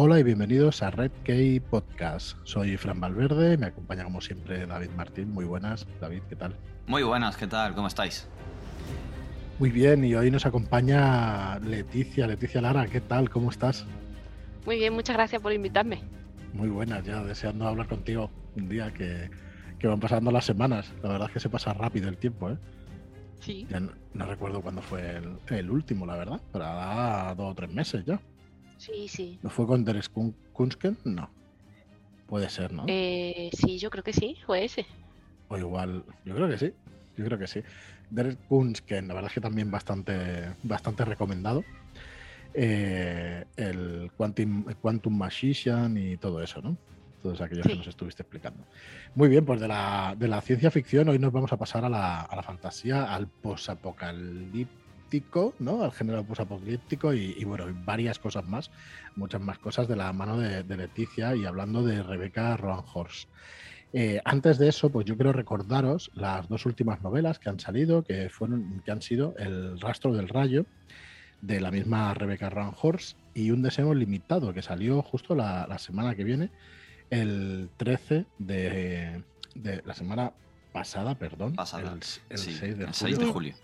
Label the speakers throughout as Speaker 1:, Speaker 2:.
Speaker 1: Hola y bienvenidos a Red Key Podcast. Soy Fran Valverde, me acompaña como siempre David Martín. Muy buenas, David, ¿qué tal?
Speaker 2: Muy buenas, ¿qué tal? ¿Cómo estáis?
Speaker 1: Muy bien, y hoy nos acompaña Leticia. Leticia Lara, ¿qué tal? ¿Cómo estás?
Speaker 3: Muy bien, muchas gracias por invitarme.
Speaker 1: Muy buenas, ya deseando hablar contigo un día que, van pasando las semanas. La verdad es que se pasa rápido el tiempo, ¿eh?
Speaker 3: Sí.
Speaker 1: Ya no, recuerdo cuándo fue el, el, último, la verdad, pero ha dos o tres meses ya.
Speaker 3: Sí, sí.
Speaker 1: ¿No fue con Deres Kunsken? No. Puede ser, ¿no?
Speaker 3: Eh, sí, yo creo que sí, fue ese.
Speaker 1: O igual, yo creo que sí. Yo creo que sí. Derek Kunsken, la verdad es que también bastante, bastante recomendado. Eh, el Quantum, Quantum Magician y todo eso, ¿no? Todos aquellos que nos estuviste explicando. Muy bien, pues de la, de la ciencia ficción hoy nos vamos a pasar a la, a la fantasía, al Al género posapocalíptico y, y, bueno, varias cosas más, muchas más cosas de la mano de, Leticia y hablando de Rebeca Rohan Horst. Eh, antes de eso, pues yo quiero recordaros las dos últimas novelas que han salido, que fueron, que han sido El rastro del rayo, de la misma Rebeca Horst y Un deseo limitado, que salió justo la, semana que viene, el 13 de, de la semana pasada, perdón.
Speaker 2: Pasada.
Speaker 1: El, 6,
Speaker 2: de julio.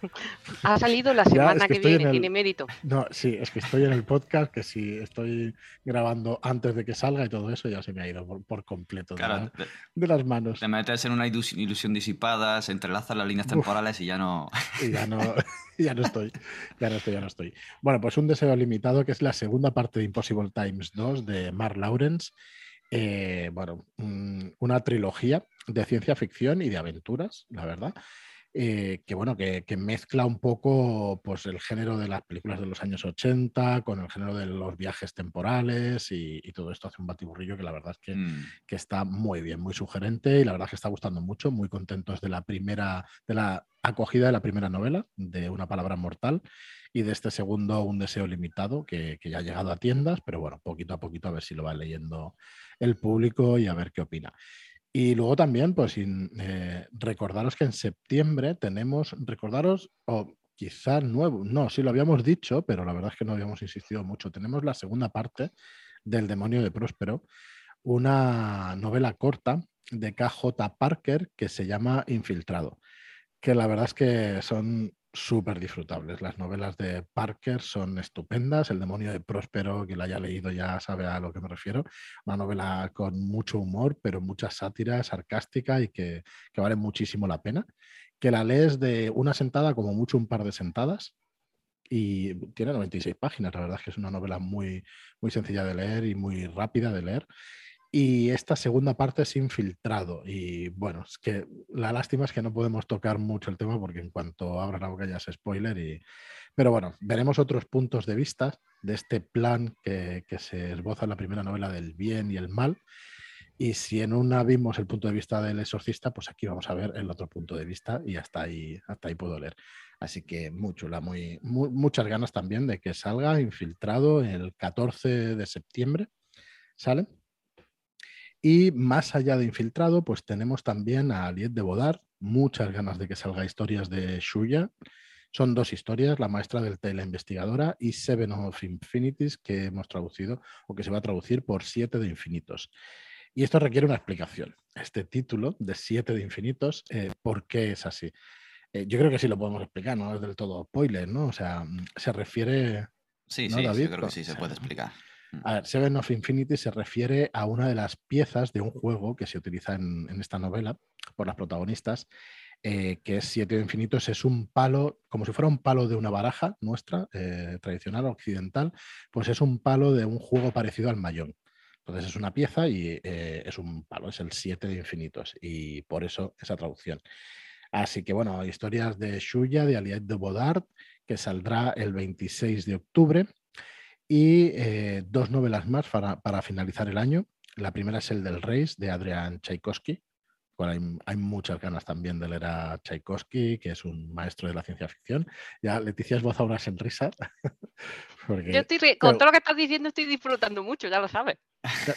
Speaker 3: Ha salido la semana que, viene, tiene mérito.
Speaker 1: No, sí, es que estoy en el podcast, que si estoy grabando antes de que salga y todo eso, ya se me ha ido por, completo de, las manos.
Speaker 2: Te metes en una ilusión disipada, se entrelazan las líneas temporales y ya no.
Speaker 1: Y ya no, ya no estoy. Ya no estoy, ya no estoy. Bueno, pues un deseo limitado, que es la segunda parte de Impossible Times 2 de Mark Lawrence. Eh, bueno, una trilogía de ciencia ficción y de aventuras, la verdad. Eh, que bueno, que, mezcla un poco pues, el género de las películas de los años 80 con el género de los viajes temporales y, todo esto hace un batiburrillo que la verdad es que, mm. que, está muy bien, muy sugerente y la verdad es que está gustando mucho, muy contentos de la primera, de la acogida de la primera novela, de Una palabra mortal y de este segundo Un deseo limitado que, que ya ha llegado a tiendas, pero bueno, poquito a poquito a ver si lo va leyendo el público y a ver qué opina. Y luego también, pues eh, recordaros que en septiembre tenemos, recordaros, o quizás nuevo, no, sí lo habíamos dicho, pero la verdad es que no habíamos insistido mucho. Tenemos la segunda parte del Demonio de Próspero, una novela corta de KJ Parker que se llama Infiltrado, que la verdad es que son súper disfrutables. Las novelas de Parker son estupendas. El demonio de Próspero, que la haya leído ya sabe a lo que me refiero. Una novela con mucho humor, pero mucha sátira, sarcástica y que, vale muchísimo la pena. Que la lees de una sentada, como mucho un par de sentadas. Y tiene 96 páginas. La verdad es que es una novela muy, muy sencilla de leer y muy rápida de leer. Y esta segunda parte es infiltrado. Y bueno, es que la lástima es que no podemos tocar mucho el tema porque en cuanto abra la boca ya es spoiler. Y... Pero bueno, veremos otros puntos de vista de este plan que, se esboza en la primera novela del bien y el mal. Y si en una vimos el punto de vista del exorcista, pues aquí vamos a ver el otro punto de vista y hasta ahí, hasta ahí puedo leer. Así que muy, muchas ganas también de que salga infiltrado el 14 de septiembre. ¿Sale? Y más allá de Infiltrado, pues tenemos también a Aliet de Bodar, muchas ganas de que salga historias de Shuya. Son dos historias, La maestra del té la investigadora y Seven of Infinities, que hemos traducido o que se va a traducir por Siete de Infinitos. Y esto requiere una explicación. Este título de Siete de Infinitos, eh, ¿por qué es así? Eh, yo creo que sí lo podemos explicar, no es del todo spoiler, ¿no? O sea, se refiere...
Speaker 2: Sí, sí, yo creo que sí se puede explicar.
Speaker 1: Seven of Infinity se refiere a una de las piezas de un juego que se utiliza en, esta novela por las protagonistas, eh, que es Siete Infinitos, es un palo, como si fuera un palo de una baraja nuestra, eh, tradicional, occidental, pues es un palo de un juego parecido al mayón. Entonces es una pieza y eh, es un palo, es el Siete de Infinitos, y por eso esa traducción. Así que bueno, historias de Shuya, de Aliette de Bodard, que saldrá el 26 de octubre y eh, dos novelas más para, finalizar el año. La primera es El del Reis, de Adrian Tchaikovsky. Bueno, hay, muchas ganas también de leer a Tchaikovsky, que es un maestro de la ciencia ficción. Ya Leticia es voz ahora en risa.
Speaker 3: yo estoy, con todo lo que estás diciendo estoy disfrutando mucho, ya lo sabes.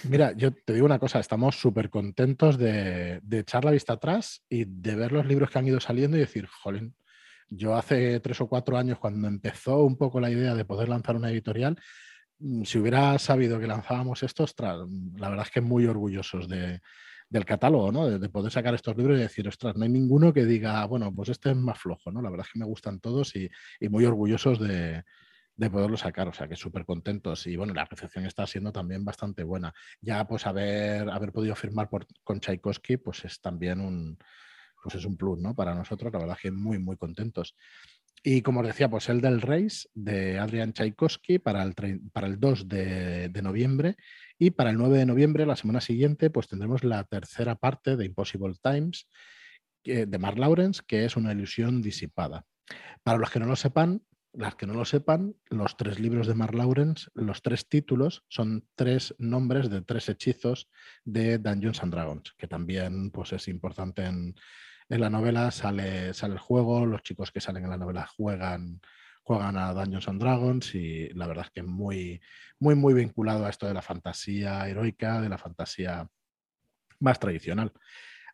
Speaker 1: Mira, yo te digo una cosa, estamos súper contentos de, de, echar la vista atrás y de ver los libros que han ido saliendo y decir, jolín, yo hace tres o cuatro años, cuando empezó un poco la idea de poder lanzar una editorial, mm, si hubiera sabido que lanzábamos estos, la verdad es que muy orgullosos de, del catálogo, ¿no? De, poder sacar estos libros y decir, ostras, no hay ninguno que diga, bueno, pues este es más flojo, ¿no? La verdad es que me gustan todos y, muy orgullosos de, de poderlo sacar, o sea que súper contentos y bueno, la recepción está siendo también bastante buena. Ya pues haber, haber podido firmar con Tchaikovsky pues es también un, pues es un plus, ¿no? Para nosotros, la verdad es que muy, muy contentos. Y como os decía, pues el del Race de Adrian Tchaikovsky para el, para el 2 de, noviembre y para el 9 de noviembre, la semana siguiente, pues tendremos la tercera parte de Impossible Times de Mark Lawrence, que es una ilusión disipada. Para los que no lo sepan, las que no lo sepan, los tres libros de Mark Lawrence, los tres títulos son tres nombres de tres hechizos de Dungeons and Dragons, que también pues, es importante en, en la novela sale, sale el juego, los chicos que salen en la novela juegan, juegan a Dungeons and Dragons y la verdad es que muy, muy, muy vinculado a esto de la fantasía heroica, de la fantasía más tradicional.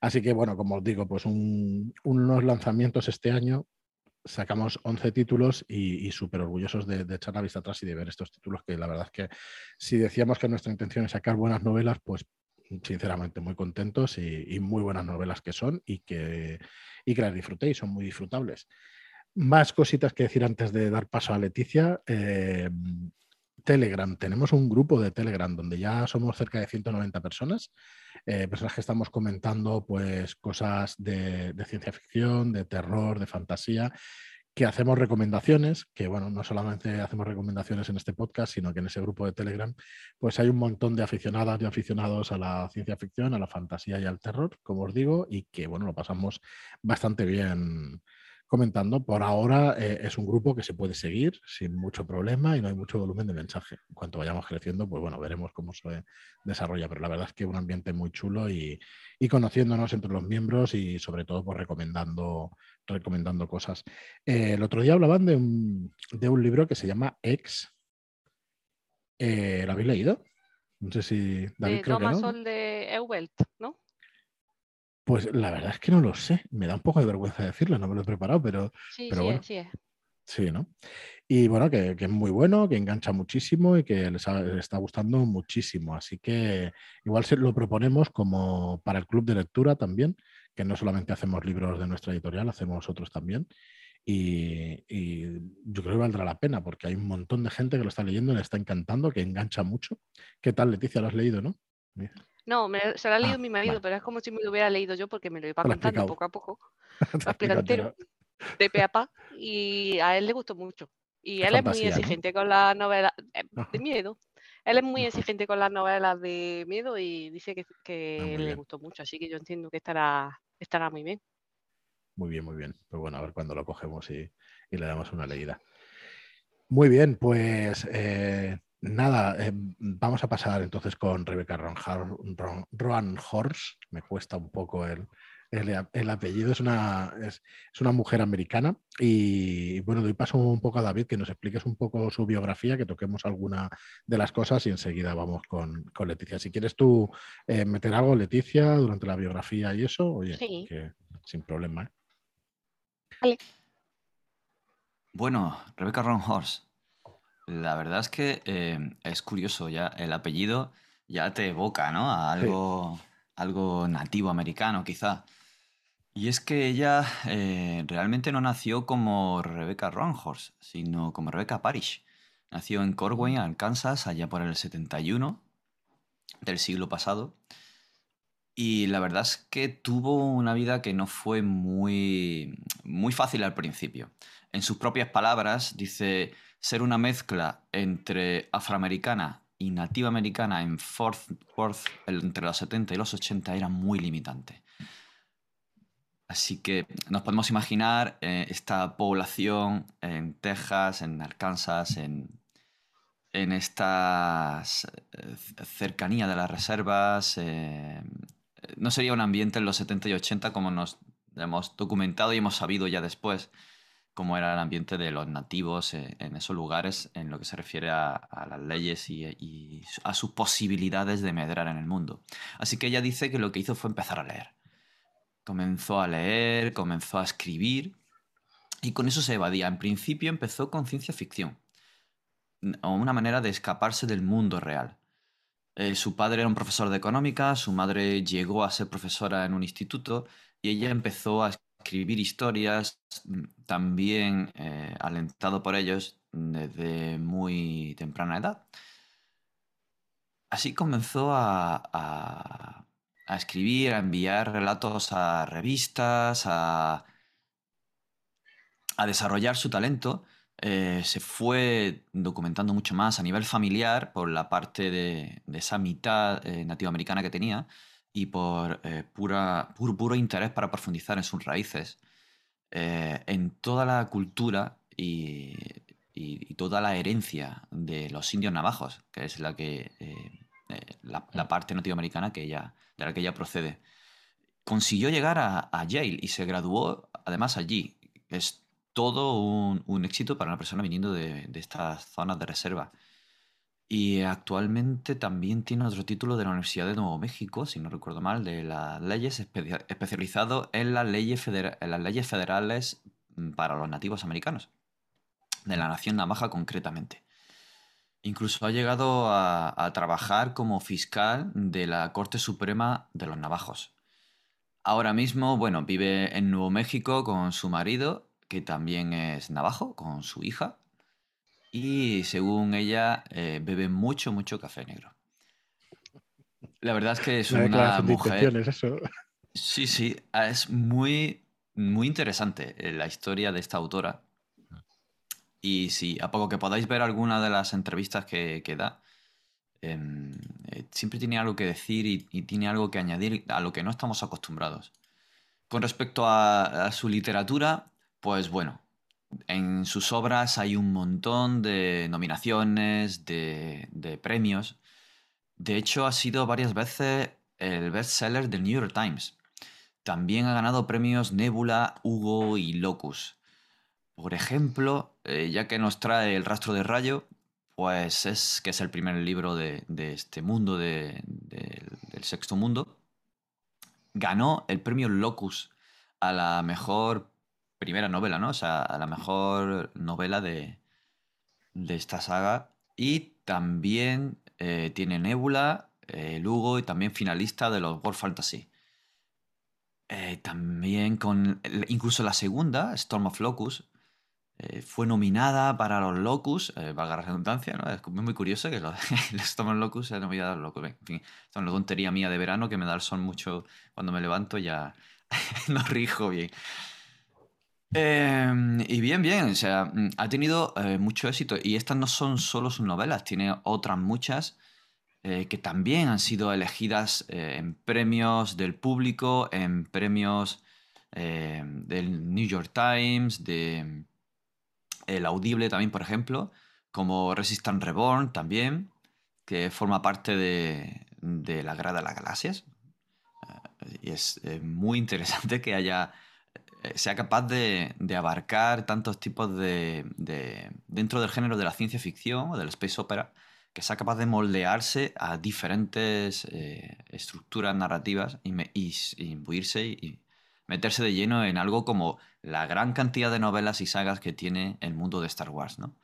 Speaker 1: Así que, bueno, como os digo, pues unos lanzamientos este año. Sacamos 11 títulos y, súper orgullosos de, echar la vista atrás y de ver estos títulos, que la verdad es que si decíamos que nuestra intención es sacar buenas novelas, pues sinceramente muy contentos y, muy buenas novelas que son y que, y que las disfrutéis, son muy disfrutables. Más cositas que decir antes de dar paso a Leticia. Eh, Telegram, tenemos un grupo de Telegram donde ya somos cerca de 190 personas, eh, personas que estamos comentando pues cosas de, de, ciencia ficción, de terror, de fantasía que hacemos recomendaciones, que bueno, no solamente hacemos recomendaciones en este podcast, sino que en ese grupo de Telegram, pues hay un montón de aficionadas y aficionados a la ciencia ficción, a la fantasía y al terror, como os digo, y que bueno, lo pasamos bastante bien comentando. Por ahora eh, es un grupo que se puede seguir sin mucho problema y no hay mucho volumen de mensaje. En cuanto vayamos creciendo, pues bueno, veremos cómo se desarrolla. Pero la verdad es que un ambiente muy chulo y, conociéndonos entre los miembros y sobre todo pues recomendando, recomendando cosas. Eh, el otro día hablaban de un, de un libro que se llama Ex. Eh, ¿Lo habéis leído? No sé si
Speaker 3: David de creo que no. de Ewelt, ¿no?
Speaker 1: Pues la verdad es que no lo sé. Me da un poco de vergüenza decirlo, no me lo he preparado, pero,
Speaker 3: sí,
Speaker 1: pero
Speaker 3: sí,
Speaker 1: bueno.
Speaker 3: Sí,
Speaker 1: sí, ¿no? Y bueno, que, es muy bueno, que engancha muchísimo y que les, está gustando muchísimo. Así que igual se lo proponemos como para el club de lectura también, que no solamente hacemos libros de nuestra editorial, hacemos otros también. Y, y, yo creo que valdrá la pena porque hay un montón de gente que lo está leyendo, le está encantando, que engancha mucho. ¿Qué tal, Leticia? ¿Lo has leído, no?
Speaker 3: No, se lo ha leído ah, mi marido, pero es como si me lo hubiera leído yo porque me lo iba contando poco a poco. Entero, de pe a pa, y a él le gustó mucho. Y él es muy exigente con las novelas eh, de miedo. Él es muy exigente con las novelas de miedo y dice que, que ah, le gustó mucho, así que yo entiendo que estará, estará muy bien.
Speaker 1: Muy bien, muy bien. Pues bueno, a ver cuándo lo cogemos y, y le damos una leída. Muy bien, pues eh, Nada, eh, vamos a pasar entonces con Rebecca Roan Horse. Me cuesta un poco el, el, apellido. Es una, es, una mujer americana. Y bueno, doy paso un poco a David que nos expliques un poco su biografía, que toquemos alguna de las cosas y enseguida vamos con, Leticia. Si quieres tú eh, meter algo, Leticia, durante la biografía y eso, oye, que, sin problema.
Speaker 3: ¿eh?
Speaker 2: Bueno, Rebecca Ron Horse la verdad es que eh, es curioso ya, el apellido ya te evoca, ¿no? A algo, algo nativo americano, quizá. Y es que ella eh, realmente no nació como Rebecca Ronhorst, sino como Rebecca Parish. Nació en Corwin, Arkansas, allá por el 71 del siglo pasado. Y la verdad es que tuvo una vida que no fue muy, muy fácil al principio. En sus propias palabras dice, ser una mezcla entre afroamericana y nativa americana en Fort Worth entre los 70 y los 80 era muy limitante. Así que nos podemos imaginar eh, esta población en Texas, en Arkansas, en, en esta eh, cercanía de las reservas. Eh, no sería un ambiente en los 70 y 80 como nos hemos documentado y hemos sabido ya después cómo era el ambiente de los nativos eh, en esos lugares en lo que se refiere a, las leyes y, a sus posibilidades de medrar en el mundo. Así que ella dice que lo que hizo fue empezar a leer. Comenzó a leer, comenzó a escribir y con eso se evadía. En principio empezó con ciencia ficción. una manera de escaparse del mundo real. Eh, su padre era un profesor de económica, su madre llegó a ser profesora en un instituto y ella empezó a escribir historias, mm, también eh, alentado por ellos desde muy temprana edad. Así comenzó a, escribir, a enviar relatos a revistas, a, a desarrollar su talento eh, se fue documentando mucho más a nivel familiar por la parte de, esa mitad eh, nativa americana que tenía y por eh, pura, puro, interés para profundizar en sus raíces, en toda la cultura y, toda la herencia de los indios navajos, que es la, que, la, parte americana que ella, de la que ella procede. Consiguió llegar a, a Yale y se graduó además allí. Es todo un, éxito para una persona viniendo de, estas zonas de reserva. Y actualmente también tiene otro título de la Universidad de Nuevo México, si no recuerdo mal, de las leyes especializado en las leyes, federales mm, para los nativos americanos, de la nación navaja concretamente. Incluso ha llegado a, trabajar como fiscal de la Corte Suprema de los Navajos. Ahora mismo, bueno, vive en Nuevo México con su marido que también es navajo, con su hija. Y según ella, eh, bebe mucho, mucho café negro. La verdad es que es una mujer... Eso. Sí, sí, ah, es muy, muy interesante eh, la historia de esta autora. Y sí, a poco que podáis ver alguna de las entrevistas que, da, em, eh, siempre tiene algo que decir y, tiene algo que añadir a lo que no estamos acostumbrados. Con respecto a su literatura, pues bueno, en sus obras hay un montón de nominaciones, de, premios. De hecho, ha sido varias veces el bestseller del New York Times. También ha ganado premios Nebula, Hugo y Locus. Por ejemplo, eh, ya que nos trae El rastro de rayo, pues es que es el primer libro de, este mundo, del sexto mundo, ganó el premio Locus a la mejor primera novela, ¿no? O sea, la mejor novela de, esta saga. Y también eh, tiene Nebula, eh, Lugo y también finalista de los World Fantasy. Eh, también con. Incluso la segunda, Storm of Locus, fue nominada para los Locus, valga la redundancia, ¿no? Es muy curioso que los, Storm of Locus sea nominada a los Locus. En fin, es una tontería mía de verano que me da el sol mucho cuando me levanto, ya no rijo bien. Em, y bien, bien, o sea, mm, ha tenido eh, mucho éxito. Y estas no son solo sus novelas, tiene otras muchas eh, que también han sido elegidas eh, en premios del público, en premios del New York Times, de mm, El Audible también, por ejemplo, como Resistance Reborn también, que forma parte de, la Grada de las Galaxias. y es muy interesante que haya sea capaz de, abarcar tantos tipos de, dentro del género de la ciencia ficción o del space opera, que sea capaz de moldearse a diferentes eh, estructuras narrativas y, imbuirse y meterse de lleno en algo como la gran cantidad de novelas y sagas que tiene el mundo de Star Wars, ¿no?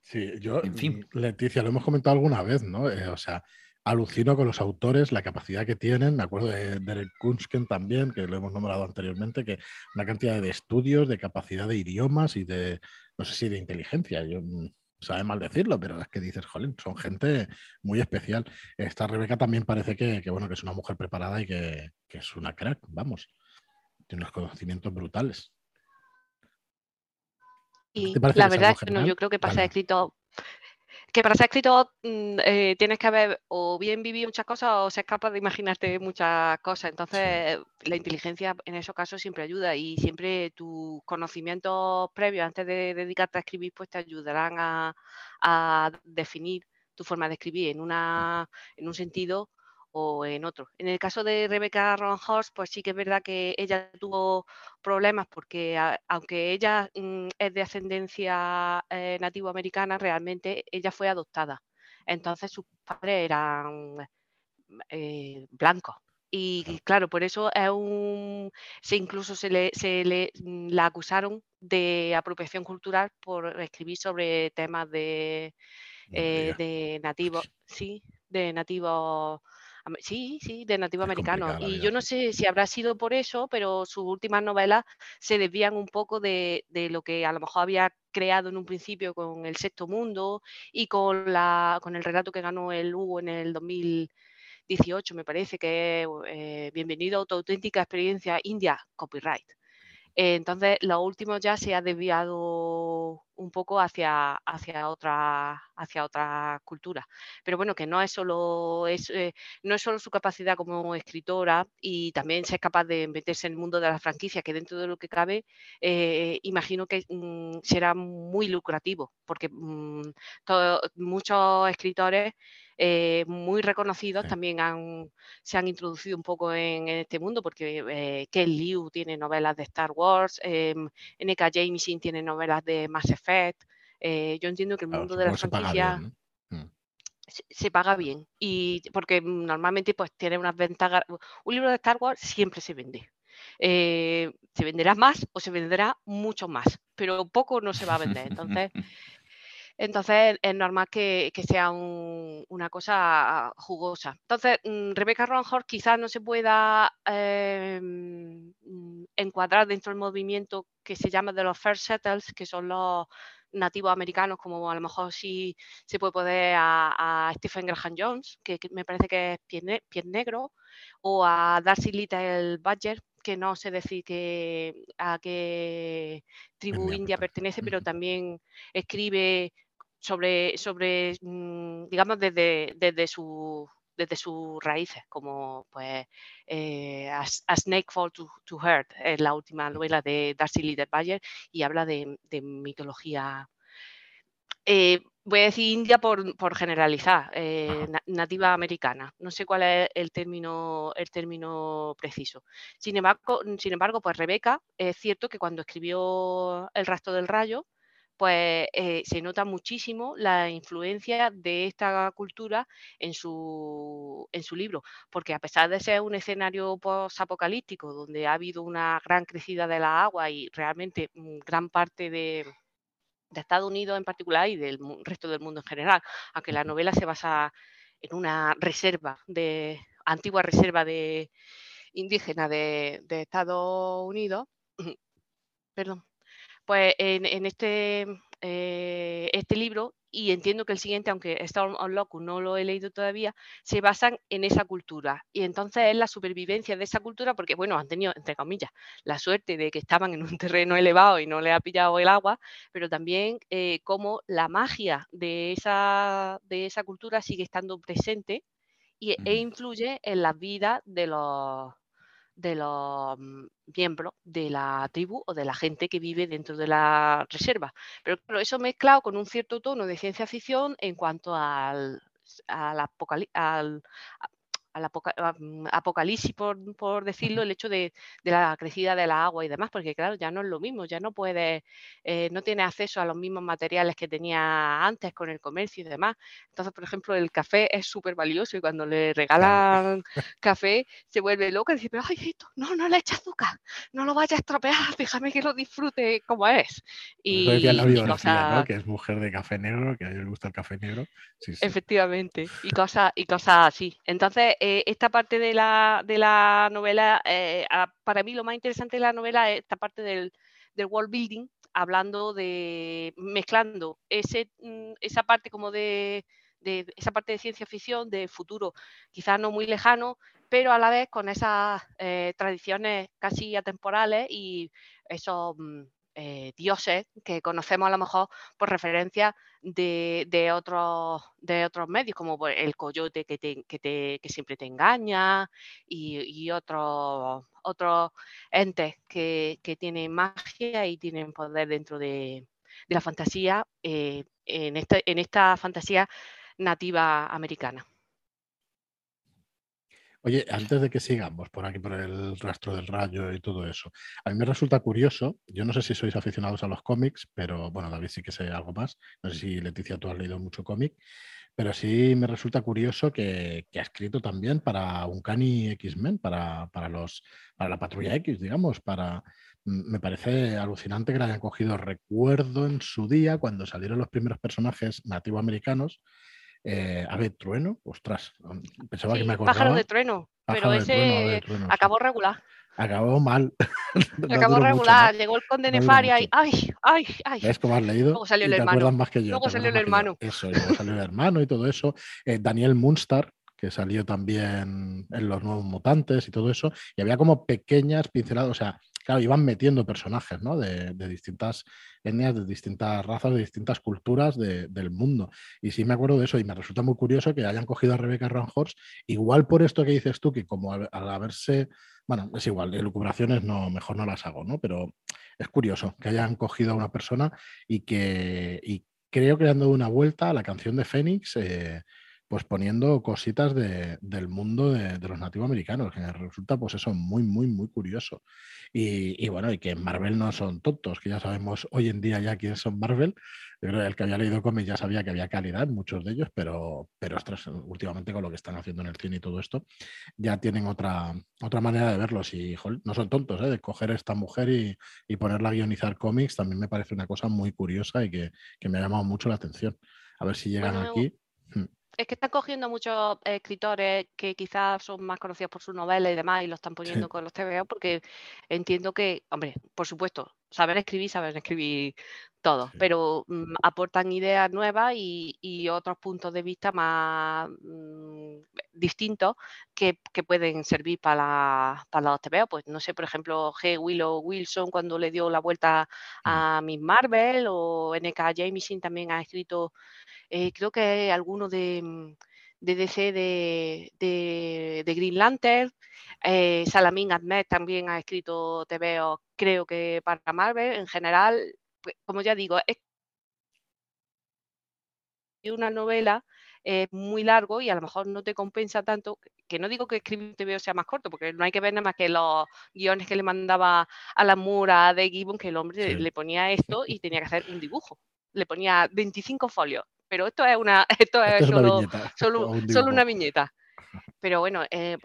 Speaker 1: Sí, yo, en fin. Leticia, lo hemos comentado alguna vez, ¿no? Eh, o sea, alucino con los autores, la capacidad que tienen. Me acuerdo de Derek Kunsken también, que lo hemos nombrado anteriormente, que una cantidad de estudios, de capacidad de idiomas y de, no sé si de inteligencia. Yo mm, sabe mal decirlo, pero es que dices, jolín, son gente muy especial. Esta Rebeca también parece que, bueno, que es una mujer preparada y que, es una crack, vamos. Tiene unos conocimientos brutales.
Speaker 3: Y la verdad es que no, yo creo que pasa escrito que para ser escritor mm, eh, tienes que haber o bien vivido muchas cosas o ser capaz de imaginarte muchas cosas. Entonces, la inteligencia en esos casos siempre ayuda y siempre tus conocimientos previos antes de dedicarte a escribir, pues te ayudarán a, a definir tu forma de escribir en, una, en un sentido o en otro. En el caso de Rebecca Ronhorst, pues sí que es verdad que ella tuvo problemas porque aunque ella mm, es de ascendencia eh, nativo-americana, realmente ella fue adoptada. Entonces sus padres eran eh, blancos. Y claro, por eso es un, se incluso se le, se le mm, la acusaron de apropiación cultural por escribir sobre temas de, eh, de nativos, sí, de nativos Sí, sí, de nativo americano. Y yo no sé si habrá sido por eso, pero sus últimas novelas se desvían un poco de, lo que a lo mejor había creado en un principio con El Sexto Mundo y con, la, con el relato que ganó el Hugo en el 2018, me parece, que es eh, Bienvenido a tu auténtica experiencia india, copyright. Entonces, lo último ya se ha desviado un poco hacia, otra, cultura. Pero bueno, que no es, solo, es, eh, no es solo su capacidad como escritora y también ser capaz de meterse en el mundo de la franquicia, que dentro de lo que cabe, eh, imagino que mm, será muy lucrativo, porque mm, muchos escritores eh, muy reconocidos también han, se han introducido un poco en, este mundo, porque eh, Ken Liu tiene novelas de Star Wars, eh, N.K. Jameson tiene novelas de Mass Effect. Eh, yo entiendo que el mundo de la franquicia mm. se, paga bien y porque normalmente pues tiene unas ventajas. Un libro de Star Wars siempre se vende. se venderá más o se venderá mucho más, pero poco no se va a vender. Entonces, entonces es normal que, sea una cosa jugosa. Entonces, mm, Rebecca Ronhorst quizás no se pueda em, encuadrar dentro del movimiento que se llama de los First Settles, que son los nativos americanos, como a lo mejor sí se puede poder a, Stephen Graham Jones, que, me parece que es Pie, Negro, o a Darcy Little Badger, que no sé decir que, a qué tribu india pertenece, pero también escribe sobre, sobre mm, digamos, desde, desde, su, desde sus raíces, como pues eh, a, Snake Fall to, to Heart, es la última novela de Darcy Liederbayer y habla de, mitología. Eh, voy a decir India por, por generalizar, eh, nativa americana. No sé cuál es el término, el término preciso. Sin embargo, sin embargo, pues Rebeca, es cierto que cuando escribió El rastro del rayo, pues eh, se nota muchísimo la influencia de esta cultura en su, en su libro, porque a pesar de ser un escenario post-apocalíptico donde ha habido una gran crecida de la agua y realmente mm, gran parte de, Estados Unidos en particular y del resto del mundo en general, aunque la novela se basa en una reserva de antigua reserva de indígena de, de Estados Unidos, perdón, pues en, este, eh, este libro, y entiendo que el siguiente, aunque Storm on Locus no lo he leído todavía, se basan en esa cultura. Y entonces es la supervivencia de esa cultura, porque bueno, han tenido, entre comillas, la suerte de que estaban en un terreno elevado y no le ha pillado el agua, pero también eh, cómo la magia de esa, de esa cultura sigue estando presente y, e influye en la vida de los, de los mm, miembros de la tribu o de la gente que vive dentro de la reserva. Pero claro, eso mezclado con un cierto tono de ciencia ficción en cuanto al, al, Mm, apocalipsis, por, decirlo, el hecho de, la crecida de la agua y demás, porque claro, ya no es lo mismo, ya no puede, eh, no tiene acceso a los mismos materiales que tenía antes con el comercio y demás. Entonces, por ejemplo, el café es súper valioso y cuando le regalan café se vuelve loca y dice, pero ay, esto, no, no le echa azúcar, no lo vaya a estropear, déjame que lo disfrute como es.
Speaker 1: Y, la que es mujer de café negro, que a ella le gusta el café negro.
Speaker 3: Efectivamente, y cosas, y cosas así. Entonces, eh, esta parte de la, de la novela, eh, para mí lo más interesante de la novela es esta parte del, del world building, hablando de, mezclando ese, mm, esa parte como de, de, esa parte de ciencia ficción, de futuro quizás no muy lejano, pero a la vez con esas eh, tradiciones casi atemporales y esos mm, eh, dioses que conocemos a lo mejor por referencia de, otros, de otros medios, como el coyote que, que, siempre te engaña y, otros, otros entes que, tienen magia y tienen poder dentro de, la fantasía, eh, en, en esta fantasía nativa americana.
Speaker 1: Oye, antes de que sigamos por aquí, por el rastro del rayo y todo eso, a mí me resulta curioso, yo no sé si sois aficionados a los cómics, pero bueno, David sí que sé algo más, no sé si Leticia tú has leído mucho cómic, pero sí me resulta curioso que, ha escrito también para Uncanny X-Men, para, para, los, para la Patrulla X, digamos, para... Me parece alucinante que la hayan cogido. Recuerdo en su día, cuando salieron los primeros personajes nativoamericanos, eh, a ver, Trueno, ostras, pensaba que me acordaba.
Speaker 3: Pájaro de Trueno, pero ese acabó regular.
Speaker 1: Acabó mal.
Speaker 3: acabó regular, llegó el conde Nefaria y ¡ay, ay, ay!
Speaker 1: Es como has leído?
Speaker 3: Luego salió el hermano.
Speaker 1: Más que yo,
Speaker 3: luego salió el hermano.
Speaker 1: Eso, luego salió el hermano y todo eso. Eh, Daniel Munster, que salió también en Los Nuevos Mutantes y todo eso, y había como pequeñas pinceladas, o sea, claro, iban metiendo personajes, ¿no? De, distintas etnias, de distintas razas, de distintas culturas del mundo. Y sí me acuerdo de eso, y me resulta muy curioso que hayan cogido a Rebecca Horst, igual por esto que dices tú, que como al, haberse, bueno, es igual, elucubraciones no, mejor no las hago, ¿no? Pero es curioso que hayan cogido a una persona y que y creo que le han dado una vuelta a la canción de Fénix. Eh, pues poniendo cositas del mundo de, los nativos americanos, que resulta pues eso muy, muy, muy curioso. Y, bueno, y que Marvel no son tontos, que ya sabemos hoy en día ya quiénes son Marvel. Yo creo que el que había leído cómics ya sabía que había calidad en muchos de ellos, pero, pero últimamente con lo que están haciendo en el cine y todo esto, ya tienen otra, otra manera de verlos. Y no son tontos, ¿eh? de coger esta mujer y, y, ponerla a guionizar cómics, también me parece una cosa muy curiosa y que, me ha llamado mucho la atención. A ver si llegan aquí.
Speaker 3: Es que están cogiendo muchos escritores que quizás son más conocidos por sus novelas y demás y lo están poniendo con los TVO porque entiendo que, hombre, por supuesto, saber escribir, saben escribir todos, pero mm, aportan ideas nuevas y, otros puntos de vista más mm, distintos que, pueden servir para, para los TVO. Pues no sé, por ejemplo, G. Willow Wilson cuando le dio la vuelta a Miss Marvel o N.K. Jameson también ha escrito eh, creo que alguno de, mm, de DC de, de, Green Lantern. Eh, Salamin Ahmed también ha escrito TVO, creo que para Marvel. En general, como ya digo, es una novela eh, muy largo y a lo mejor no te compensa tanto, que no digo que escribir un TVO sea más corto, porque no hay que ver nada más que los guiones que le mandaba a la Mura de Gibbon, que el hombre le ponía esto y tenía que hacer un dibujo. Le ponía 25 folios pero esto es una, esto es, solo, solo, una viñeta. Pero bueno, eh,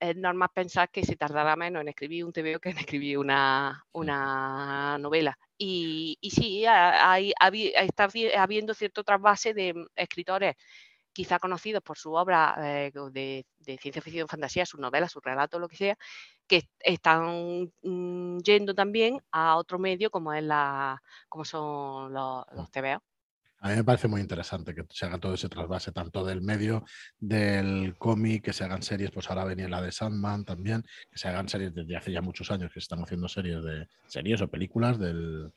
Speaker 3: es normal pensar que se tardará menos en escribir un TVO que en escribir una, una novela. Y, y sí, hay, está habiendo cierto trasvase de escritores quizá conocidos por su obra eh, de, ciencia ficción, fantasía, sus novelas, sus relatos, lo que sea, que están mm, yendo también a otro medio como es la, como son los, los TVO.
Speaker 1: A mí me parece muy interesante que se haga todo ese trasvase, tanto del medio del cómic, que se hagan series, pues ahora venía la de Sandman también, que se hagan series desde hace ya muchos años que se están haciendo series de series o películas del,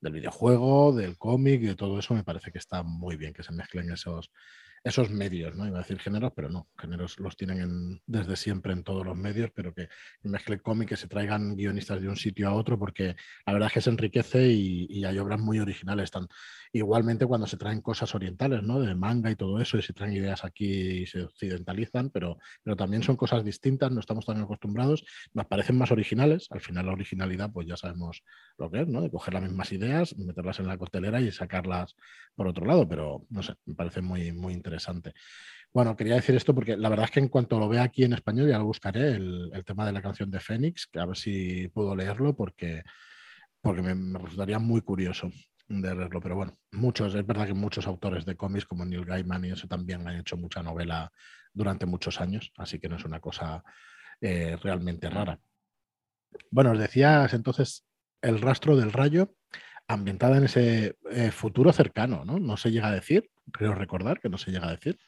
Speaker 1: del videojuego, del cómic, de todo eso, me parece que está muy bien que se mezclen esos, esos medios, ¿no? Iba a decir géneros, pero no, géneros los tienen desde siempre en todos los medios, pero que mezcle cómic, que se traigan guionistas de un sitio a otro, porque la verdad es que se enriquece y, hay obras muy originales. Igualmente cuando se traen cosas orientales, ¿no? De manga y todo eso, y se traen ideas aquí y se occidentalizan, pero, pero también son cosas distintas, no estamos tan acostumbrados, nos parecen más originales, al final la originalidad, pues ya sabemos lo que es, ¿no? De coger las mismas ideas, meterlas en la costelera y sacarlas por otro lado, pero no sé, me parece muy, muy interesante interesante. Bueno, quería decir esto porque la verdad es que en cuanto lo vea aquí en español ya lo buscaré, el, tema de la canción de Fénix, que a ver si puedo leerlo porque, porque me, resultaría muy curioso de leerlo. Pero bueno, muchos, es verdad que muchos autores de cómics como Neil Gaiman y eso también han hecho mucha novela durante muchos años, así que no es una cosa eh, realmente rara. Bueno, os decías entonces el rastro del rayo ambientada en ese eh, futuro cercano, ¿no? No se llega a decir, creo recordar que no se llega a decir.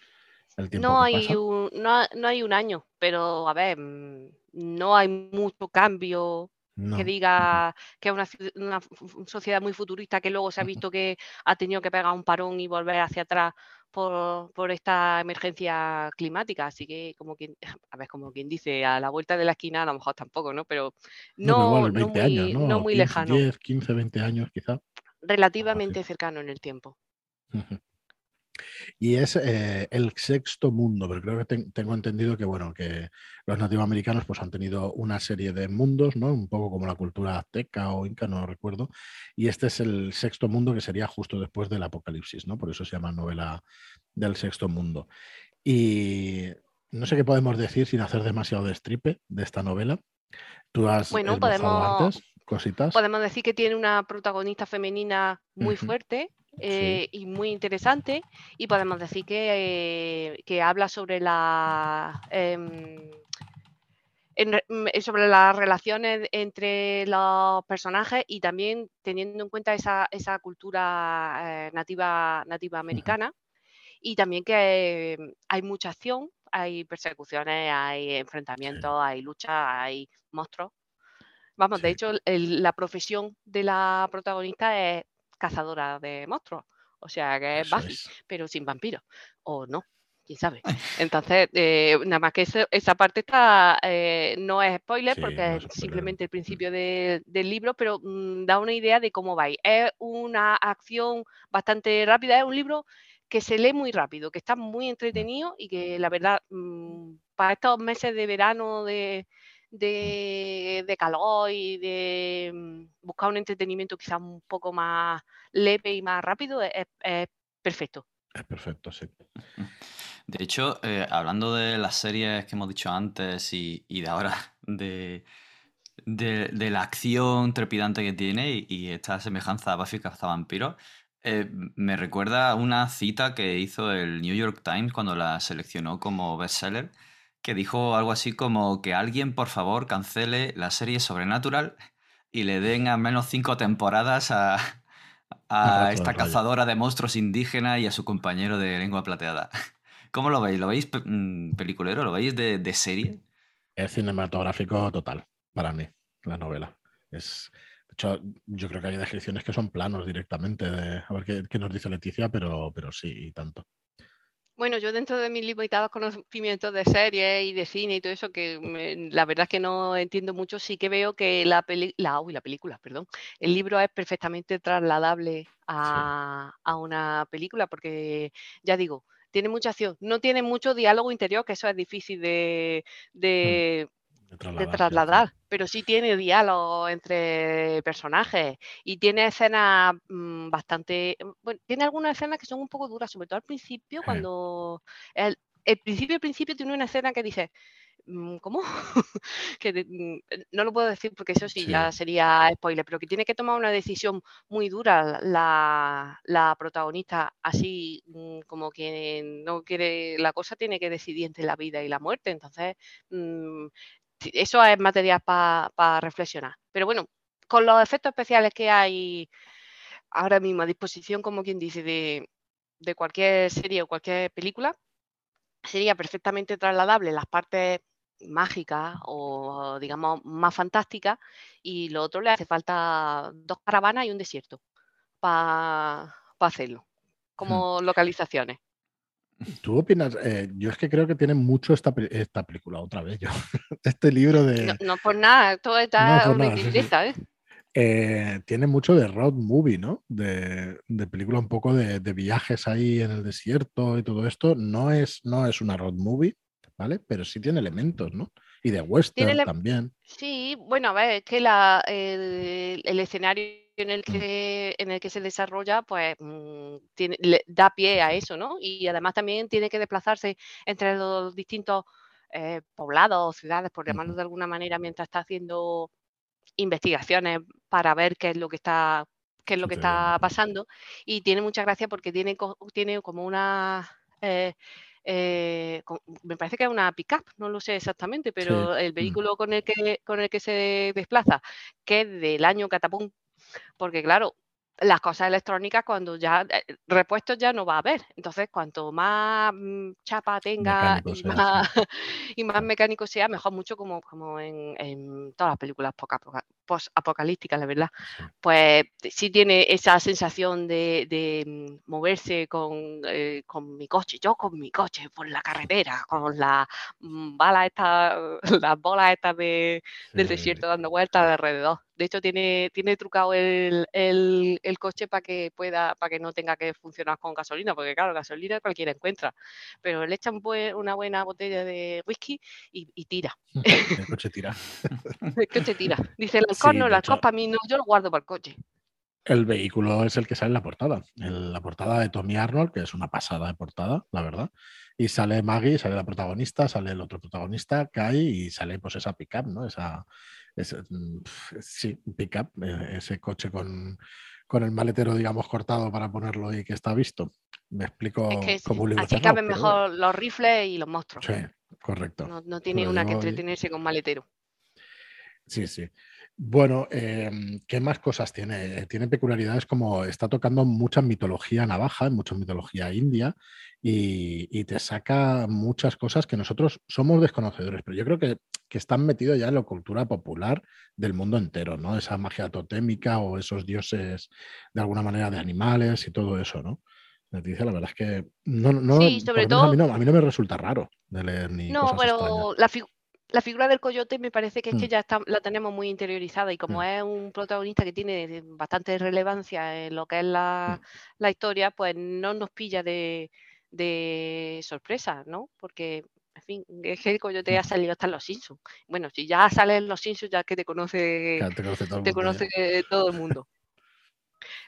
Speaker 1: El tiempo
Speaker 3: no, hay Un, no, hay un año, pero a ver, mm, no hay mucho cambio que diga que es una, sociedad muy futurista que luego se ha visto que ha tenido que pegar un parón y volver hacia atrás por, por, esta emergencia climática. Así que, como quien, a ver, como quien dice, a la vuelta de la esquina a lo mejor tampoco, ¿no? Pero no, no, muy, no muy lejano.
Speaker 1: 10, 15, 20 años quizá.
Speaker 3: Relativamente cercano en el tiempo.
Speaker 1: Y es eh, el sexto mundo, pero creo que tengo entendido que, bueno, que los nativoamericanos pues, han tenido una serie de mundos, ¿no? Un poco como la cultura azteca o inca, no recuerdo. Y este es el sexto mundo que sería justo después del apocalipsis, ¿no? Por eso se llama novela del sexto mundo. Y no sé qué podemos decir sin hacer demasiado de stripe de esta novela. Tú has
Speaker 3: bueno, podemos, antes cositas. Podemos decir que tiene una protagonista femenina muy fuerte, eh, y muy interesante. Y podemos decir que, eh, habla sobre la. Em, mm, sobre las relaciones entre los personajes y también teniendo en cuenta esa, cultura eh, nativa, nativa americana. Y también que hay mucha acción, hay persecuciones, hay enfrentamientos, hay lucha, hay monstruos. Vamos, de hecho, la profesión de la protagonista es cazadora de monstruos. O sea, que es Buffy, pero sin vampiros. O no, quién sabe. Entonces, eh, nada más que esa parte está, eh, no es spoiler porque es simplemente el principio del libro, pero mm, da una idea de cómo va. Es una acción bastante rápida, es un libro que se lee muy rápido, que está muy mm. entretenido y que la verdad, mm, para estos meses de verano de, de, calor y de mm, buscar un entretenimiento quizás un poco más leve y más rápido, es, perfecto.
Speaker 1: Es perfecto, sí.
Speaker 2: De hecho, eh, hablando de las series que hemos dicho antes y, de ahora, de, de, la acción trepidante que tiene y, esta semejanza a Buffy Cazavampiros, eh, me recuerda una cita que hizo el New York Times cuando la seleccionó como bestseller que dijo algo así como que alguien por favor cancele la serie Sobrenatural y le den al menos cinco temporadas a, esta cazadora de monstruos indígenas y a su compañero de lengua plateada. ¿Cómo lo veis? ¿Lo veis mm, peliculero? ¿Lo veis de, serie?
Speaker 1: Es cinematográfico total para mí, la novela. Es, de hecho, yo creo que hay descripciones que son planos directamente. a ver qué, nos dice Leticia, pero, pero sí, y tanto.
Speaker 3: Bueno, yo dentro de mis limitados conocimientos de series y de cine y todo eso, que la verdad es que no entiendo mucho, sí que veo que la, la, la película, perdón, el libro es perfectamente trasladable a, una película, porque ya digo, tiene mucha acción, no tiene mucho diálogo interior, que eso es difícil de, mm de trasladar, pero sí tiene diálogo entre personajes y tiene escenas mm, bastante, mm, bueno, tiene algunas escenas que son un poco duras, sobre todo al principio, cuando el, el principio, el principio tiene una escena que dice, mm, ¿cómo? que no lo puedo decir porque eso sí, ya sería spoiler, pero que tiene que tomar una decisión muy dura la, la protagonista, así como que no quiere, la cosa tiene que decidir entre la vida y la muerte, entonces eso es material para reflexionar. Pero bueno, con los efectos especiales que hay ahora mismo a disposición, como quien dice, de, cualquier serie o cualquier película, sería perfectamente trasladable las partes mágicas o digamos más fantásticas y lo otro le hace falta dos caravanas y un desierto para hacerlo, hmm. como localizaciones.
Speaker 1: ¿Tú opinas? Eh, yo es que creo que tiene mucho esta, esta película, otra vez yo. este libro de.
Speaker 3: No, por nada, todo está no, ¿eh?
Speaker 1: ¿eh? Tiene mucho de road movie, ¿no? De, película un poco de, viajes ahí en el desierto y todo esto. No es, no es una road movie, ¿vale? Pero sí tiene elementos, ¿no? Y de western también.
Speaker 3: Sí, bueno, a ver, es que la, el escenario en el mm. que, en el que se desarrolla, pues mm, tiene, da pie a eso, ¿no? Y además también tiene que desplazarse entre los distintos eh, poblados o ciudades, por llamarlo de alguna manera, mientras está haciendo investigaciones para ver qué es lo que está qué es lo que está pasando y tiene mucha gracia porque tiene, tiene como una eh, eh, me parece que es una pickup, no lo sé exactamente, pero el mm. vehículo con el que con el que se desplaza, que es del año catapum porque claro, las cosas electrónicas cuando ya eh, repuestos ya no va a haber. Entonces, cuanto más mm, chapa tenga y más, y más, mecánico sea, mejor mucho como, como en, todas las películas post-apocalípticas, la verdad. Pues sí tiene esa sensación de, mm, moverse eh, con, mi coche, yo con mi coche por la carretera, con la mm, bala esta, las bolas estas del desierto dando vueltas alrededor. De hecho, tiene, tiene trucado el, el, el coche para que pueda, para que no tenga que funcionar con gasolina, porque claro, gasolina cualquiera encuentra. Pero le echan una buena botella de whisky y, tira.
Speaker 1: El coche tira.
Speaker 3: el coche tira. Dice el alcohol, no, el alcohol para mí no, yo lo guardo para el coche.
Speaker 1: El vehículo es el que sale en la portada. la portada de Tommy Arnold, que es una pasada de portada, la verdad. Y sale Maggie, sale la protagonista, sale el otro protagonista, Kai, y sale pues esa pickup, ¿no? Esa, mm, sí, pickup, e, ese coche con, con, el maletero, digamos, cortado para ponerlo y que está visto. Me explico
Speaker 3: es que un Así caben mejor los rifles y los monstruos.
Speaker 1: Sí, correcto.
Speaker 3: No, tiene una que entretenerse con maletero.
Speaker 1: Sí, sí. Bueno, em, ¿qué más cosas tiene? Tiene peculiaridades como está tocando mucha mitología navaja, mucha mitología india, y, te saca muchas cosas que nosotros somos desconocedores, pero yo creo que, están metidos ya en la cultura popular del mundo entero, ¿no? Esa magia totémica o esos dioses de alguna manera de animales y todo eso, ¿no? la verdad es que no, no,
Speaker 3: sí, sobre todo...
Speaker 1: a, mí no, a, mí no, me resulta raro de leer ni.
Speaker 3: No, pero la, la figura del coyote me parece que es que mm. ya la tenemos muy interiorizada y como mm. es un protagonista que tiene bastante relevancia en lo que es la, mm. historia, pues no nos pilla de, sorpresa, ¿no? Porque, en fin, es que el coyote ha salido hasta en los Simpsons. Bueno, si ya sale en los Simpsons, ya que te conoce, te conoce todo el mundo.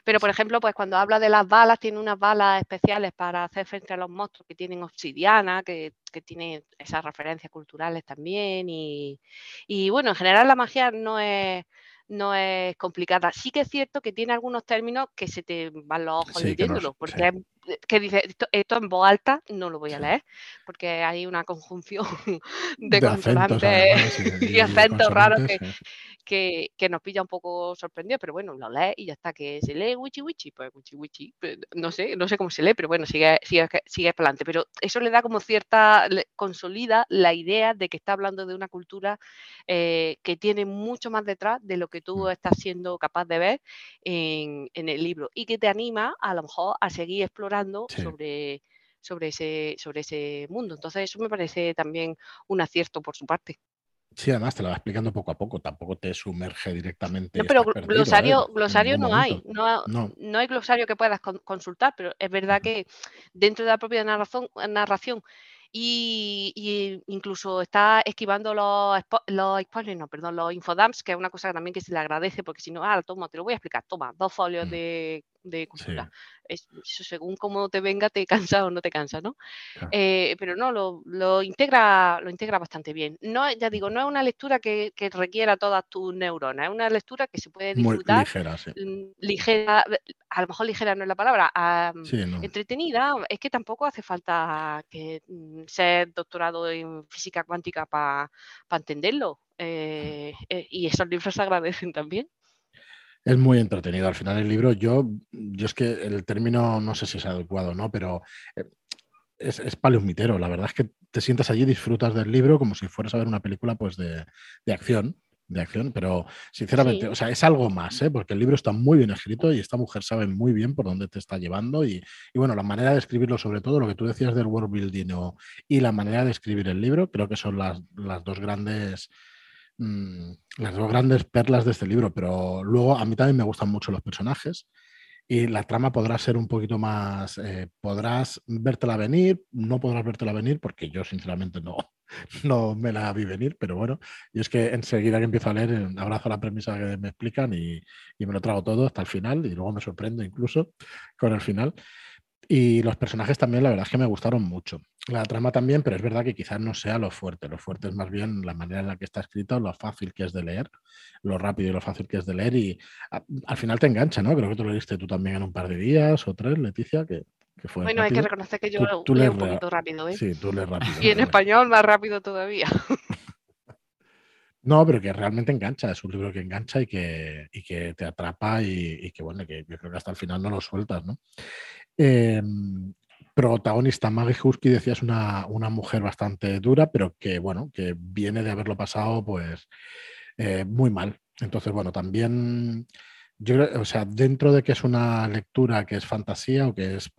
Speaker 3: Pero, por ejemplo, pues cuando habla de las balas, tiene unas balas especiales para hacer frente a los monstruos que tienen obsidiana, que, que tienen esas referencias culturales también. Y, y, bueno, en general la magia no es, no es complicada. Sí que es cierto que tiene algunos términos que se te van los ojos leyéndolo, porque que dice esto, en voz alta no lo voy a leer, porque hay una conjunción de, consonantes y, acentos raros que, que, nos pilla un poco sorprendido, pero bueno, lo lee y ya está, que se lee wichi wichi, pues wichi wichi, pues, no sé, no sé cómo se lee, pero bueno, sigue, sigue, sigue para adelante. Pero eso le da como cierta, consolida la idea de que está hablando de una cultura eh, que tiene mucho más detrás de lo que tú mm. estás siendo capaz de ver en, en el libro y que te anima a lo mejor a seguir explorando sobre, sobre, ese, sobre ese mundo. Entonces, eso me parece también un acierto por su parte.
Speaker 1: Sí, además te lo va explicando poco a poco, tampoco te sumerge directamente.
Speaker 3: No, pero glosario, glosario no hay, no, no, hay glosario que puedas consultar, pero es verdad que dentro de la propia narración, narración y, incluso está esquivando los, los spoilers, no, perdón, los infodumps, que es una cosa también que se le agradece, porque si no, ah, toma, te lo voy a explicar, toma, dos folios mm. de, de cultura según cómo te venga, te cansa o no te cansa, ¿no? Eh, pero no, lo, integra, lo integra bastante bien. No, ya digo, no es una lectura que, requiera todas tus neuronas, es una lectura que se puede disfrutar. ligera, sí. Mm, ligera, a lo mejor ligera no es la palabra, entretenida. Es que tampoco hace falta que mm, ser doctorado en física cuántica para entenderlo. Eh, eh, y esos libros se agradecen también.
Speaker 1: Es muy entretenido. Al final el libro, yo, yo es que el término no sé si es adecuado, ¿no? Pero eh, es, es paleomitero. La verdad es que te sientas allí, disfrutas del libro como si fueras a ver una película pues de, acción, de acción, pero sinceramente, o sea, es algo más, ¿eh? porque el libro está muy bien escrito y esta mujer sabe muy bien por dónde te está llevando y, bueno, la manera de escribirlo, sobre todo lo que tú decías del world building y la manera de escribir el libro, creo que son las, las dos grandes Mm, las dos grandes perlas de este libro, pero luego a mí también me gustan mucho los personajes y la trama podrá ser un poquito más, eh, podrás vértela venir, no podrás vértela venir porque yo sinceramente no, no me la vi venir, pero bueno, y es que enseguida que empiezo a leer, eh, abrazo la premisa que me explican y, y me lo trago todo hasta el final y luego me sorprendo incluso con el final. Y los personajes también, la verdad es que me gustaron mucho. La trama también, pero es verdad que quizás no sea lo fuerte. Lo fuerte es más bien la manera en la que está escrito, lo fácil que es de leer, lo rápido y lo fácil que es de leer. Y al final te engancha, ¿no? Creo que tú lo leíste tú también en un par de días o tres, Leticia, que, fue.
Speaker 3: Bueno, hay que reconocer que yo tú, leo un poquito rápido, ¿eh?
Speaker 1: Sí, tú lees rápido.
Speaker 3: y en español más rápido todavía.
Speaker 1: No, pero que realmente engancha, es un libro que engancha y que, y que te atrapa y, y, que bueno, que yo creo que hasta el final no lo sueltas, ¿no? Em, protagonista Maggie Husky, decía, es una, mujer bastante dura, pero que, bueno, que viene de haberlo pasado, pues, eh, muy mal. Entonces, bueno, también yo o sea, dentro de que es una lectura que es fantasía o que es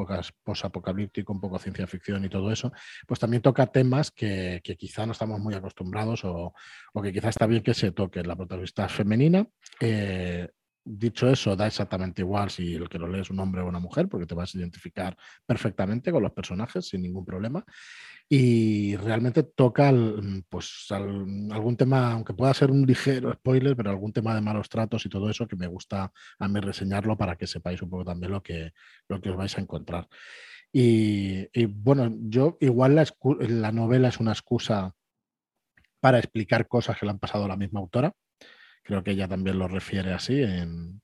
Speaker 1: posapocalíptico, un poco ciencia ficción y todo eso, pues también toca temas que, quizá no estamos muy acostumbrados o, que quizá está bien que se toque. La protagonista es femenina. Eh, dicho eso, da exactamente igual si el que lo lee es un hombre o una mujer, porque te vas a identificar perfectamente con los personajes sin ningún problema y realmente toca pues, algún tema, aunque pueda ser un ligero spoiler, pero algún tema de malos tratos y todo eso que me gusta a mí reseñarlo para que sepáis un poco también lo que, lo que os vais a encontrar. Y, bueno, yo igual la, la, novela es una excusa para explicar cosas que le han pasado a la misma autora. Creo que ella también lo refiere así en,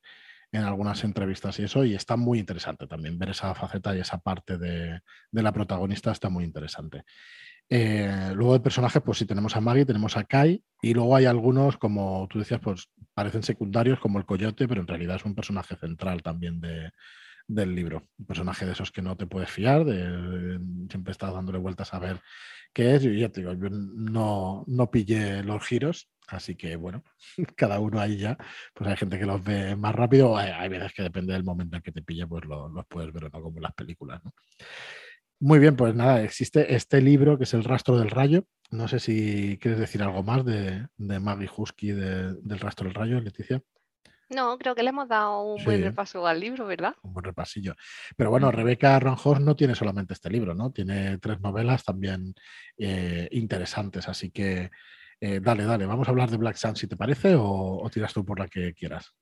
Speaker 1: en algunas entrevistas y eso, y está muy interesante también ver esa faceta y esa parte de, la protagonista está muy interesante. Eh, luego de personajes, pues sí, tenemos a Maggie, tenemos a Kai, y luego hay algunos, como tú decías, pues parecen secundarios, como el Coyote, pero en realidad es un personaje central también del libro. Un personaje de esos que no te puedes fiar, de, siempre estás dándole vueltas a ver qué es. Y ya te digo, yo no, no pillé los giros, así que bueno, cada uno ahí ya, pues hay gente que los ve más rápido, hay, veces que depende del momento en que te pille, pues los puedes ver o no, como en las películas. Muy bien, pues nada, existe este libro que es El rastro del rayo. No sé si quieres decir algo más de, de Maggie Husky del rastro del rayo, Leticia.
Speaker 3: No, creo que le hemos dado un buen repaso al libro, ¿verdad?
Speaker 1: Un buen repasillo. Pero bueno, Rebeca Ronhorst no tiene solamente este libro, ¿no? Tiene tres novelas también eh, interesantes, así que eh, dale, dale, vamos a hablar de Black Sun si te parece o tiras tú por la que quieras.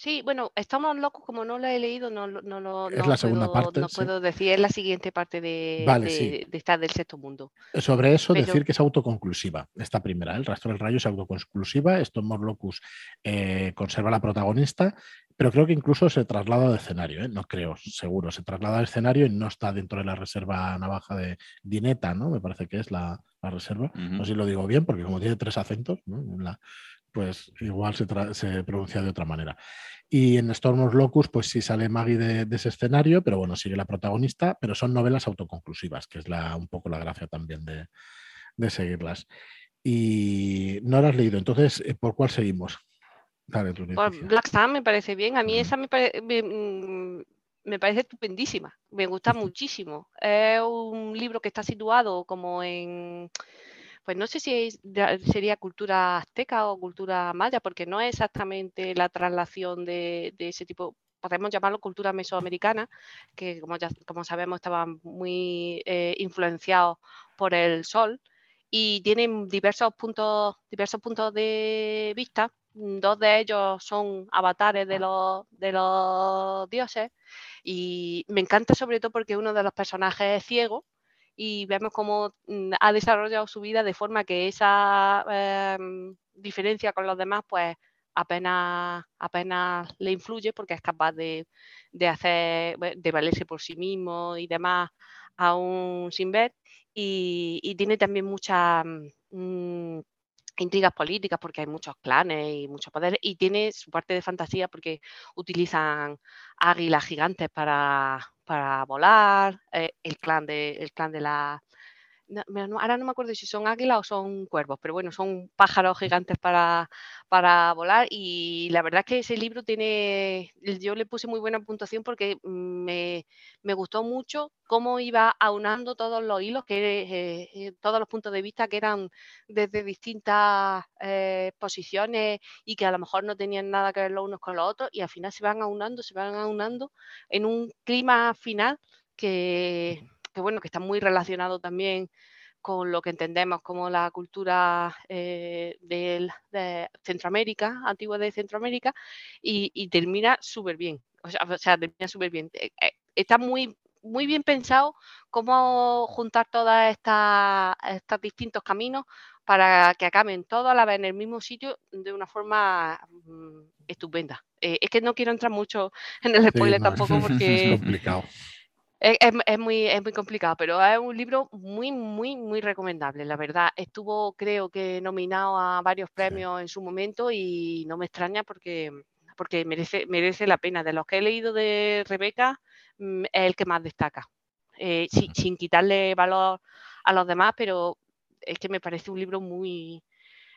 Speaker 3: Sí, bueno, estamos locos, como no lo he leído, no, no, no,
Speaker 1: es la segunda
Speaker 3: puedo,
Speaker 1: parte,
Speaker 3: no puedo decir, es la siguiente parte de, de, estar del sexto mundo.
Speaker 1: Sobre eso, decir que es autoconclusiva, esta primera, el rastro del rayo es autoconclusiva, esto Locus eh, conserva la protagonista, pero creo que incluso se traslada de escenario, ¿eh? no creo, seguro, se traslada al escenario y no está dentro de la reserva navaja de Dineta, ¿no? Me parece que es la, reserva, no sé si lo digo bien, porque como tiene tres acentos, ¿no? Pues igual se, se, pronuncia de otra manera. Y en Stormos Locus, pues sí sale Maggie de, ese escenario, pero bueno, sigue la protagonista, pero son novelas autoconclusivas, que es la, un poco la gracia también de, seguirlas. Y no las has leído, entonces, eh, ¿por cuál seguimos?
Speaker 3: Dale, Black Sun me parece bien, a mí esa me, mm, me, parece estupendísima, me gusta muchísimo. Es un libro que está situado como en pues no sé si sería cultura azteca o cultura maya, porque no es exactamente la traslación de, ese tipo, podemos llamarlo cultura mesoamericana, que como, ya, como sabemos estaba muy eh, influenciado por el sol y tienen diversos puntos, diversos puntos de vista. Dos de ellos son avatares de los, de los dioses y me encanta sobre todo porque uno de los personajes es ciego y vemos cómo mm, ha desarrollado su vida de forma que esa em, diferencia con los demás pues apenas, apenas le influye porque es capaz de, hacer, de valerse por sí mismo y demás aún sin ver. Y, tiene también muchas mm, intrigas políticas porque hay muchos clanes y muchos poderes y tiene su parte de fantasía porque utilizan águilas gigantes para, para volar, eh, el, clan de, el clan de la ahora no me acuerdo si son águilas o son cuervos, pero bueno, son pájaros gigantes para, para volar y la verdad es que ese libro tiene, yo le puse muy buena puntuación porque me, gustó mucho cómo iba aunando todos los hilos, que eh, eh, todos los puntos de vista que eran desde distintas eh, posiciones y que a lo mejor no tenían nada que ver los unos con los otros y al final se van aunando, se van aunando en un clima final que que bueno, que está muy relacionado también con lo que entendemos como la cultura eh, de Centroamérica, antigua de Centroamérica, y, termina súper bien. O sea, termina súper bien. Eh, eh, está muy, muy bien pensado cómo juntar todos estos distintos caminos para que acaben todos a la vez en el mismo sitio de una forma mm, estupenda. es que no quiero entrar mucho en el spoiler tampoco porque...
Speaker 1: Es complicado.
Speaker 3: Es, muy, es muy complicado, pero es un libro muy, muy, muy recomendable, la verdad. Estuvo, creo que, nominado a varios premios en su momento y no me extraña porque, porque merece, merece la pena. De los que he leído de Rebeca, mm, es el que más destaca. Eh, sin, quitarle valor a los demás, pero es que me parece un libro muy,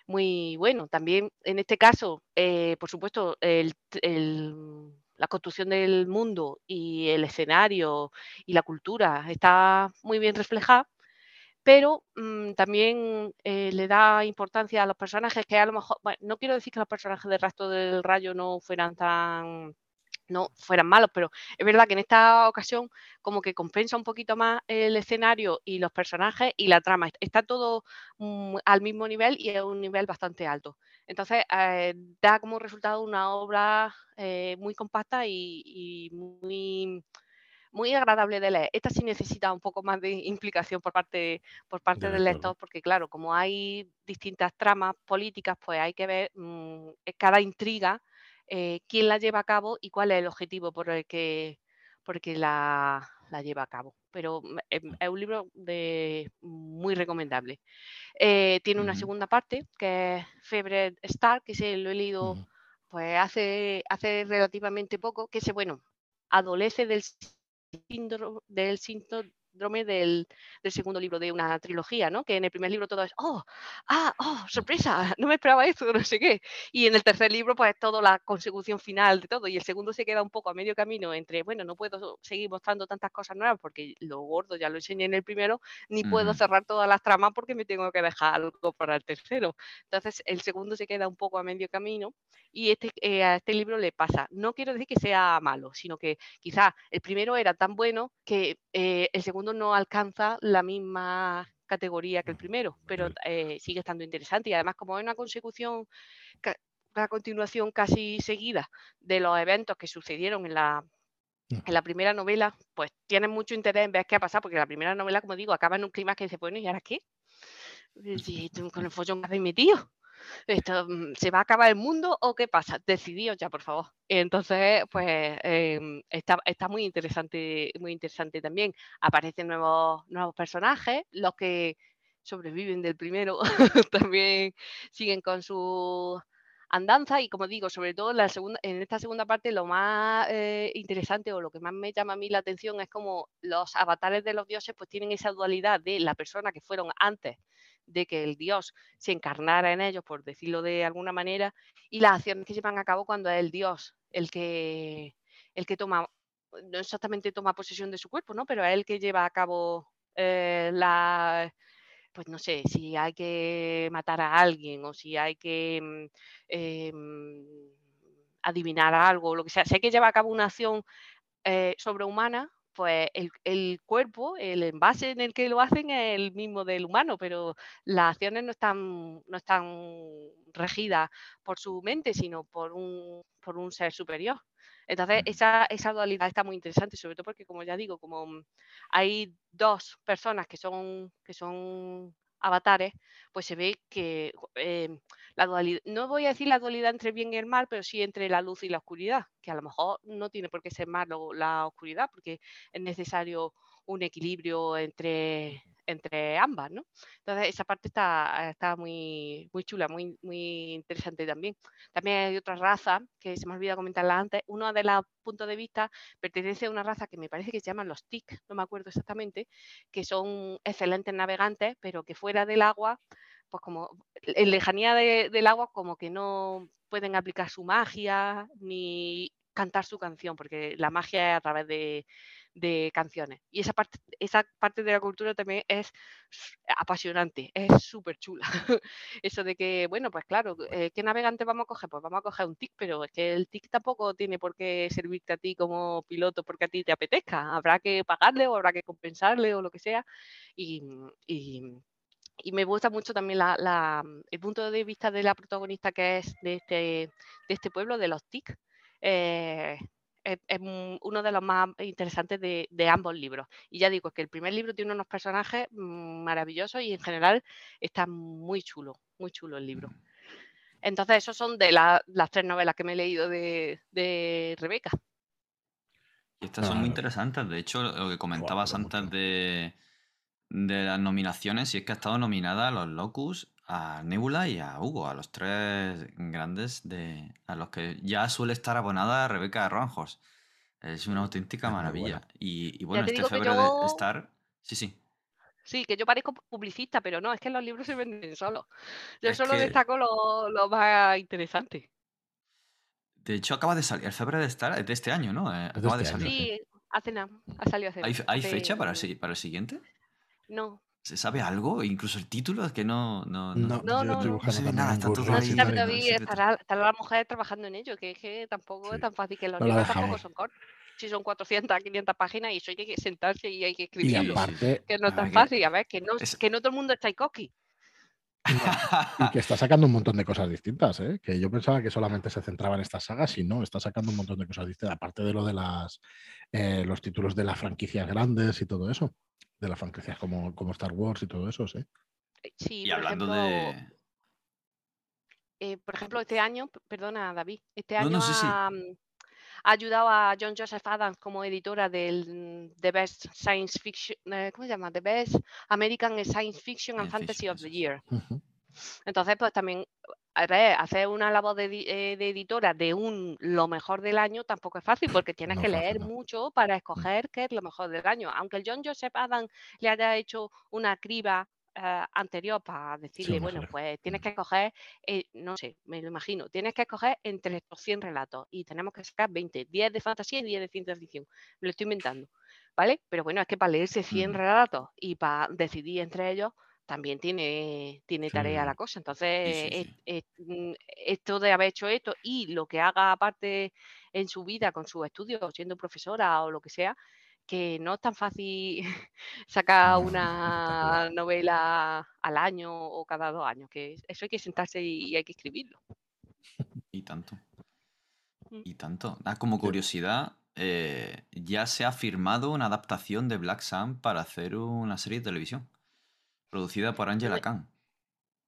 Speaker 3: muy bueno. También, en este caso, eh, por supuesto, el, el la construcción del mundo y el escenario y la cultura está muy bien reflejada, pero mm, también eh, le da importancia a los personajes que a lo mejor, bueno, no quiero decir que los personajes del Rastro del Rayo no fueran tan no fueran malos, pero es verdad que en esta ocasión como que compensa un poquito más el escenario y los personajes y la trama. Está todo al mismo nivel y a un nivel bastante alto. Entonces eh, da como resultado una obra eh, muy compacta y, muy muy agradable de leer. Esta sí necesita un poco más de implicación por parte, por parte del lector, porque claro, como hay distintas tramas políticas, pues hay que ver mm, cada intriga eh, quién la lleva a cabo y cuál es el objetivo por el que, la, lleva a cabo. Pero mm, es, un libro de, muy recomendable. Eh, tiene una segunda parte que es Febre Star, que se lo he leído pues hace, hace relativamente poco, que se, bueno, adolece del síndrome, del síndrome del, segundo libro de una trilogía, ¿no? Que en el primer libro todo es, oh, ah, oh, sorpresa, no me esperaba esto, no sé qué. Y en el tercer libro, pues todo la consecución final de todo. Y el segundo se queda un poco a medio camino entre, bueno, no puedo seguir mostrando tantas cosas nuevas porque lo gordo ya lo enseñé en el primero, ni puedo cerrar todas las tramas porque me tengo que dejar algo para el tercero. Entonces, el segundo se queda un poco a medio camino y este, eh, a este libro le pasa. No quiero decir que sea malo, sino que quizá el primero era tan bueno que eh, el segundo no alcanza la misma categoría que el primero, pero eh, sigue estando interesante y además como es una consecución, una continuación casi seguida de los eventos que sucedieron en la, en la primera novela, pues tiene mucho interés en ver qué ha pasado, porque la primera novela, como digo, acaba en un clima que dice, bueno, ¿y ahora qué? con el follón que mi tío mm, ¿se va a acabar el mundo o qué pasa? Decidíos ya, por favor. Entonces, pues em, está, está, muy interesante, muy interesante también. Aparecen nuevos, nuevos personajes, los que sobreviven del primero también siguen con su andanza y como digo, sobre todo en, la segunda, en esta segunda parte lo más eh, interesante o lo que más me llama a mí la atención es como los avatares de los dioses pues tienen esa dualidad de la persona que fueron antes de que el Dios se encarnara en ellos, por decirlo de alguna manera, y las acciones que llevan a cabo cuando es el Dios el que, el que toma, no exactamente toma posesión de su cuerpo, ¿no? Pero es el que lleva a cabo eh, la, pues no sé, si hay que matar a alguien o si hay que mm, em, adivinar algo, lo que sea, hay que llevar a cabo una acción eh, sobrehumana, pues el, cuerpo, el envase en el que lo hacen es el mismo del humano, pero las acciones no están, no están regidas por su mente, sino por un, por un ser superior. Entonces, esa, esa, dualidad está muy interesante, sobre todo porque, como ya digo, como hay dos personas que son, que son avatares, pues se ve que em, la dualidad, no voy a decir la dualidad entre bien y el mal, pero sí entre la luz y la oscuridad, que a lo mejor no tiene por qué ser malo la oscuridad, porque es necesario un equilibrio entre, entre ambas, ¿no? Entonces esa parte está, está muy, muy chula, muy, muy interesante también. También hay otra raza, que se me olvidado comentarla antes, uno de los puntos de vista pertenece a una raza que me parece que se llaman los TIC, no me acuerdo exactamente, que son excelentes navegantes, pero que fuera del agua, pues como en lejanía del agua, como que no pueden aplicar su magia ni cantar su canción, porque la magia es a través de, de canciones. Y esa parte, esa parte de la cultura también es apasionante, es súper chula. Eso de que, bueno, pues claro, eh, ¿qué navegante vamos a coger? Pues vamos a coger un TIC, pero es que el TIC tampoco tiene por qué servirte a ti como piloto porque a ti te apetezca. Habrá que pagarle o habrá que compensarle o lo que sea. Y, y me gusta mucho también la, el punto de vista de la protagonista que es de este, de este pueblo, de los TIC. Eh, es, uno de los más interesantes de, ambos libros. Y ya digo, que el primer libro tiene unos personajes mm, maravillosos y en general está muy chulo, muy chulo el libro. Entonces, esos son de las tres novelas que me he leído de, Rebeca.
Speaker 2: Estas son muy interesantes. De hecho, lo que comentabas antes de, de las nominaciones, y es que ha estado nominada a los Locus, a Nebula y a Hugo, a los tres grandes de a los que ya suele estar abonada Rebeca Ronjos. Es una auténtica maravilla. Y, bueno, este febre de estar. Sí, sí.
Speaker 3: Sí, que yo parezco publicista, pero no, es que los libros se venden solos. Yo solo destaco lo, lo, más interesante.
Speaker 2: De hecho, acaba de salir. El febrero de estar de este año, ¿no? Eh, acaba de,
Speaker 1: este
Speaker 2: salir.
Speaker 3: Sí, hace nada. Ha salido hace
Speaker 2: ¿Hay, hay fecha para el, para el siguiente?
Speaker 3: No,
Speaker 2: ¿Se sabe algo? Incluso el título, es que no. No,
Speaker 1: No,
Speaker 3: No, no, no.
Speaker 2: No se ve
Speaker 1: también
Speaker 2: nada, está todo
Speaker 3: no
Speaker 2: ahí.
Speaker 1: y
Speaker 3: estará, estará la mujer trabajando en ello, que es que tampoco
Speaker 1: Sí.
Speaker 3: es tan fácil que los libros tampoco son cortos. Si son 400, 500 páginas y eso hay que sentarse y hay que
Speaker 1: Y
Speaker 3: escribirlo.
Speaker 1: aparte,
Speaker 3: Que no es
Speaker 2: A
Speaker 3: tan
Speaker 2: que-
Speaker 3: fácil, a ver, que no,
Speaker 2: es-
Speaker 3: que no todo el mundo es Tchaikovsky.
Speaker 1: y que está sacando un montón de cosas distintas, ¿eh? que yo pensaba que solamente se centraba en estas sagas y no, está sacando un montón de cosas distintas, aparte de lo de las eh, los títulos de las franquicias grandes y todo eso, de las franquicias como, como Star Wars y todo eso, ¿sí?
Speaker 3: Eh, Sí,
Speaker 2: y
Speaker 3: por
Speaker 2: hablando
Speaker 3: ejemplo,
Speaker 2: de.
Speaker 3: eh, por ejemplo, este año, perdona David, este
Speaker 2: No,
Speaker 3: año
Speaker 2: no, sí,
Speaker 3: ha, ha ayudado a John Joseph Adams como editora del mm, The Best Science Fiction, eh, ¿cómo se llama? The Best American Science Fiction and
Speaker 2: Science
Speaker 3: Fantasy
Speaker 2: Fiction,
Speaker 3: of the. Year. Entonces, pues también, a ver, hacer una labor de, eh, de editora de un lo mejor del año tampoco es fácil porque tienes
Speaker 1: No
Speaker 3: que
Speaker 1: fácil,
Speaker 3: leer
Speaker 1: no.
Speaker 3: mucho para escoger qué es lo mejor del año. Aunque el John Joseph Adams le haya hecho una criba eh, anterior para decirle, bueno, pues tienes
Speaker 1: Mm.
Speaker 3: que escoger, eh, no sé, me lo imagino, tienes que escoger entre estos 100 relatos y tenemos que sacar 20, 10 de fantasía y 10 de ciencia ficción. Me lo estoy inventando, ¿vale? Pero bueno, es que para leerse 100
Speaker 2: Ujú.
Speaker 3: relatos y para decidir entre ellos también tiene, tiene tarea
Speaker 1: Sí.
Speaker 3: la cosa. Entonces,
Speaker 2: sí,
Speaker 3: es-
Speaker 2: sí.
Speaker 3: es- mm, esto de haber hecho esto y lo que haga aparte en su vida con sus estudios, siendo profesora o lo que sea, que no es tan fácil sacar una novela al año o cada dos años, que eso hay que sentarse y, y hay que escribirlo.
Speaker 2: Y tanto.
Speaker 3: Mm.
Speaker 2: Y tanto. Ah, como curiosidad, eh, ya se ha firmado una adaptación de Black Sun para hacer una serie de televisión. Producida por Angela Khan.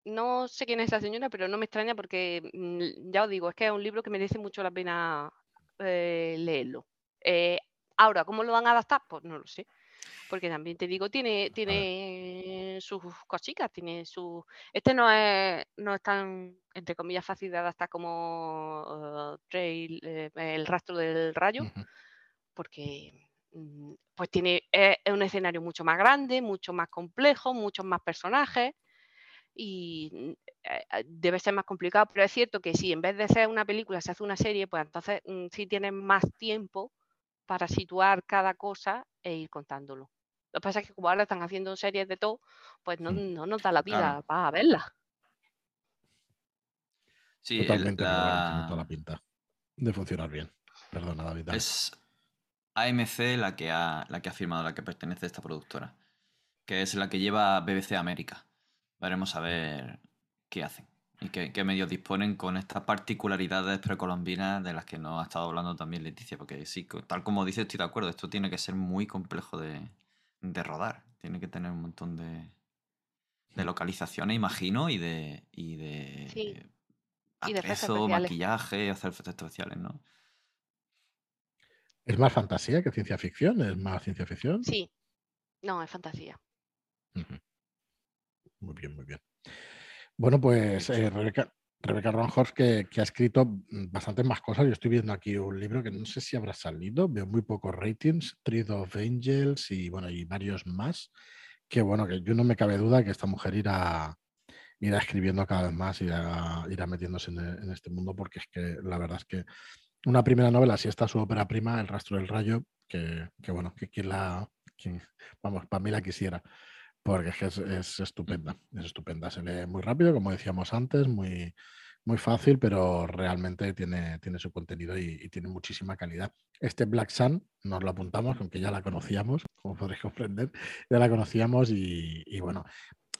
Speaker 3: No sé quién es esa señora, pero no me extraña porque mm, ya os digo, es que es un libro que merece mucho la pena eh, leerlo. Eh, ahora, ¿cómo lo van a adaptar? Pues no lo sé. Porque también te digo, tiene, tiene sus cositas, tiene su. Este no es, no es tan, entre comillas, fácil de adaptar como eh, Trail, eh, el rastro del rayo, porque pues tiene, es, es un escenario mucho más grande, mucho más complejo, muchos más personajes y mm, eh, eh, debe ser más complicado, pero es cierto que si en vez de ser una película se hace una serie, pues entonces mm, sí tienes más tiempo para situar cada cosa e ir contándolo. Lo que pasa es que como ahora están haciendo series de todo, pues no,
Speaker 1: Mm.
Speaker 3: no nos da la vida
Speaker 2: Claro.
Speaker 3: para verlas.
Speaker 2: Sí,
Speaker 1: Totalmente,
Speaker 2: la-
Speaker 1: toda la pinta de funcionar bien. Perdona, David.
Speaker 2: Es AMC la que, ha, la que ha firmado, la que pertenece a esta productora. Que es la que lleva BBC América. Veremos a ver qué hacen y qué, qué medios disponen con estas particularidades precolombinas de las que nos ha estado hablando también Leticia. Porque sí, tal como dice, estoy de acuerdo. Esto tiene que ser muy complejo de, de rodar. Tiene que tener un montón de, de localizaciones, imagino, y de. Y de
Speaker 3: Sí, y de
Speaker 2: maquillaje, hacer efectos especiales, ¿no?
Speaker 1: ¿Es más fantasía que ciencia ficción? ¿Es más ciencia ficción?
Speaker 3: Sí, no, es fantasía.
Speaker 1: Muy bien, muy bien. Bueno, pues eh, Rebeca, Rebeca Ronhorst, que, que ha escrito bastantes más cosas. Yo estoy viendo aquí un libro que no sé si habrá salido, veo muy pocos ratings, Tree of Angels y bueno, y varios más. Que bueno, que yo no me cabe duda que esta mujer irá, irá escribiendo cada vez más, irá, irá metiéndose en, en este mundo, porque es que la verdad es que una primera novela, si está su ópera prima, El rastro del rayo, que, que bueno, que quien la, quien- vamos, para mí la quisiera, porque es es, es estupenda, es estupenda, se lee muy rápido, como decíamos antes, muy, muy fácil, pero realmente tiene, tiene su contenido y, y tiene muchísima calidad. Este Black Sun nos lo apuntamos, aunque ya la conocíamos, como podréis comprender, ya la conocíamos y, y bueno,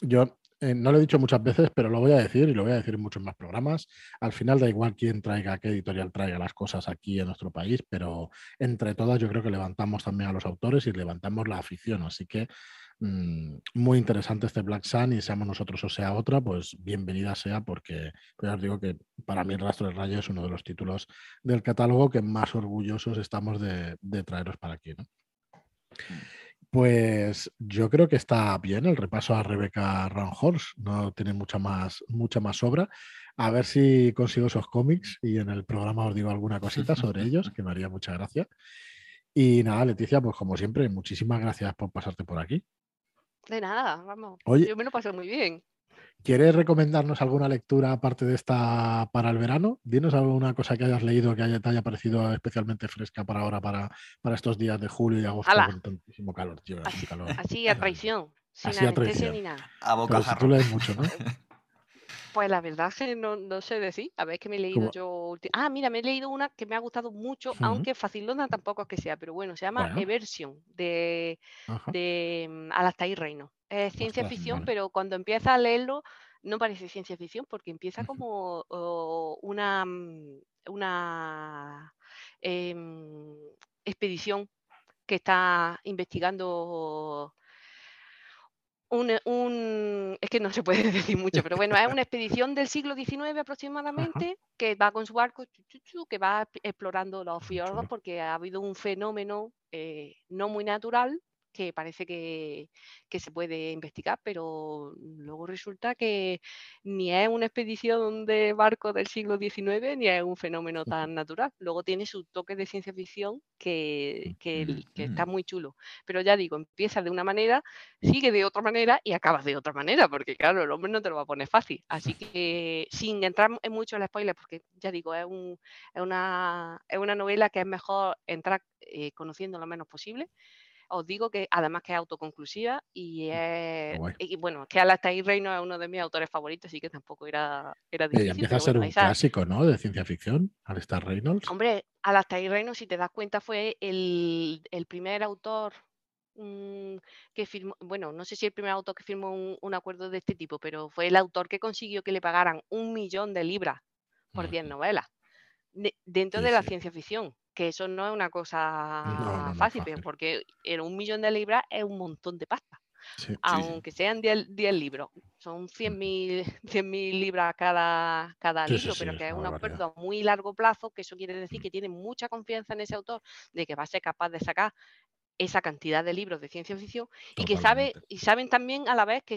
Speaker 1: yo eh, no lo he dicho muchas veces, pero lo voy a decir y lo voy a decir en muchos más programas. Al final da igual quién traiga, qué editorial traiga las cosas aquí en nuestro país, pero entre todas yo creo que levantamos también a los autores y levantamos la afición. Así que mm, muy interesante este Black Sun y seamos nosotros o sea otra, pues bienvenida sea porque pues os digo que para mí el rastro del rayo es uno de los títulos del catálogo que más orgullosos estamos de, traeros para aquí. ¿no? Pues yo creo que está bien el repaso a Rebecca Ranhorst, no tiene mucha más, mucha más obra. A ver si consigo esos cómics y en el programa os digo alguna cosita sobre ellos, que me haría mucha gracia. Y nada, Leticia, pues como siempre, muchísimas gracias por pasarte por aquí.
Speaker 3: De nada, vamos.
Speaker 1: Oye.
Speaker 3: Yo me lo paso muy bien.
Speaker 1: ¿Quieres recomendarnos alguna lectura aparte de esta para el verano? Dinos alguna cosa que hayas leído que haya, te haya parecido especialmente fresca para ahora, para, para estos días de julio y agosto con tantísimo calor, tío.
Speaker 3: Así,
Speaker 1: calor.
Speaker 3: así a traición, sin así a traición. ni nada.
Speaker 2: A boca
Speaker 1: si tú lees mucho, ¿no?
Speaker 3: Pues la verdad es que no, no sé decir. A ver, que me he leído yo. Ah, mira, me he leído una que me ha gustado mucho, aunque facilona tampoco es que sea, pero bueno, se llama Eversion de, de mm, Alastair Reino. Es ciencia ficción, pero cuando empieza a leerlo no parece ciencia ficción porque empieza como una, mm, una em, expedición que está investigando un, es que no se puede decir mucho, pero bueno, es una expedición del siglo XIX aproximadamente que va con su barco, que va explorando los fiordos porque ha habido un fenómeno eh, no muy natural que parece que, se puede investigar, pero luego resulta que ni es una expedición de barco del siglo XIX ni es un fenómeno tan natural. Luego tiene su toque de ciencia ficción que, está muy chulo. Pero ya digo, empieza de una manera, sigue de otra manera y acaba de otra manera, porque claro, el hombre no te lo va a poner fácil. Así que sin entrar en mucho en spoiler, porque ya digo, es, una, novela que es mejor entrar eh, conociendo lo menos posible os digo que además que es autoconclusiva y, es, y bueno, que Alastair Reino es uno de mis autores favoritos, así que tampoco era, era difícil.
Speaker 1: Y empieza a ser un clásico, ¿no? De ciencia ficción, Alastair Reynolds.
Speaker 3: Hombre, Alastair Reynolds, si te das cuenta, fue el, primer autor mm, que firmó, bueno, no sé si el primer autor que firmó un, acuerdo de este tipo, pero fue el autor que consiguió que le pagaran un millón de libras por 10 novelas dentro de la ciencia ficción que eso no es una cosa fácil, porque en un millón de libras es un montón de pasta. Aunque sean 10, libros, son 100.000 libras cada, cada libro, pero que es un acuerdo a muy largo plazo, que eso quiere decir mm. que tienen mucha confianza en ese autor de que va a ser capaz de sacar esa cantidad de libros de ciencia ficción y que sabe y saben también a la vez que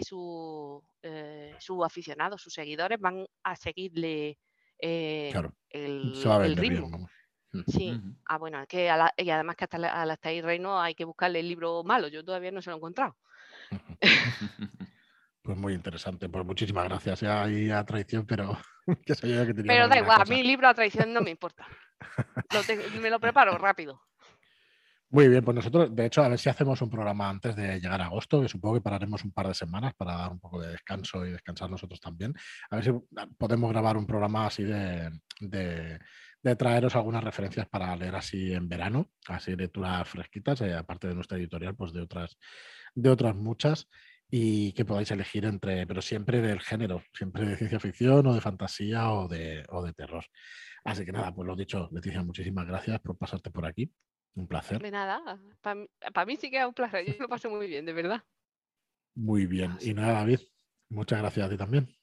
Speaker 3: eh, sus aficionados, sus seguidores van a seguirle eh, el, ritmo. Sí, ah, bueno, es que y además que hasta, hasta ahí Reino hay que buscarle el libro malo, yo todavía no se lo he encontrado.
Speaker 1: Pues muy interesante, pues muchísimas gracias. Ya hay a traición, pero que que
Speaker 3: Pero da igual, a mí libro a traición no me importa. me lo preparo rápido.
Speaker 1: Muy bien, pues nosotros, de hecho, a ver si hacemos un programa antes de llegar a agosto, que supongo que pararemos un par de semanas para dar un poco de descanso y descansar nosotros también. A ver si podemos grabar un programa así de de traeros algunas referencias para leer así en verano, así lecturas fresquitas, eh, aparte de nuestra editorial, pues de otras, de otras muchas, y que podáis elegir entre, pero siempre del género, siempre de ciencia ficción o de fantasía o de, o de terror. Así que nada, pues lo dicho, Leticia, muchísimas gracias por pasarte por aquí. Un placer.
Speaker 3: De nada, para mí sí que es un placer, yo lo paso muy bien, de verdad.
Speaker 1: Muy bien. Y nada, David, muchas gracias a ti también.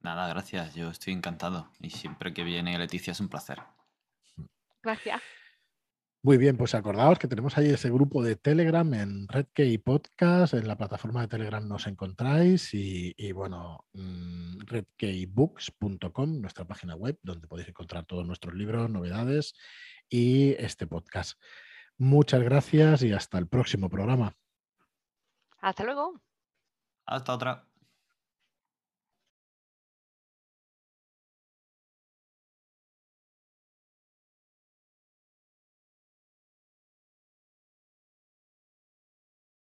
Speaker 2: Nada, gracias. Yo estoy encantado. Y siempre que viene Leticia es un placer.
Speaker 3: Gracias.
Speaker 1: Muy bien, pues acordaos que tenemos ahí ese grupo de Telegram en Redkey Podcast, en la plataforma de Telegram nos encontráis y, bueno, mm, redkeybooks.com, nuestra página web, donde podéis encontrar todos nuestros libros, novedades y este podcast. Muchas gracias y hasta el próximo programa.
Speaker 3: Hasta luego.
Speaker 2: Hasta otra.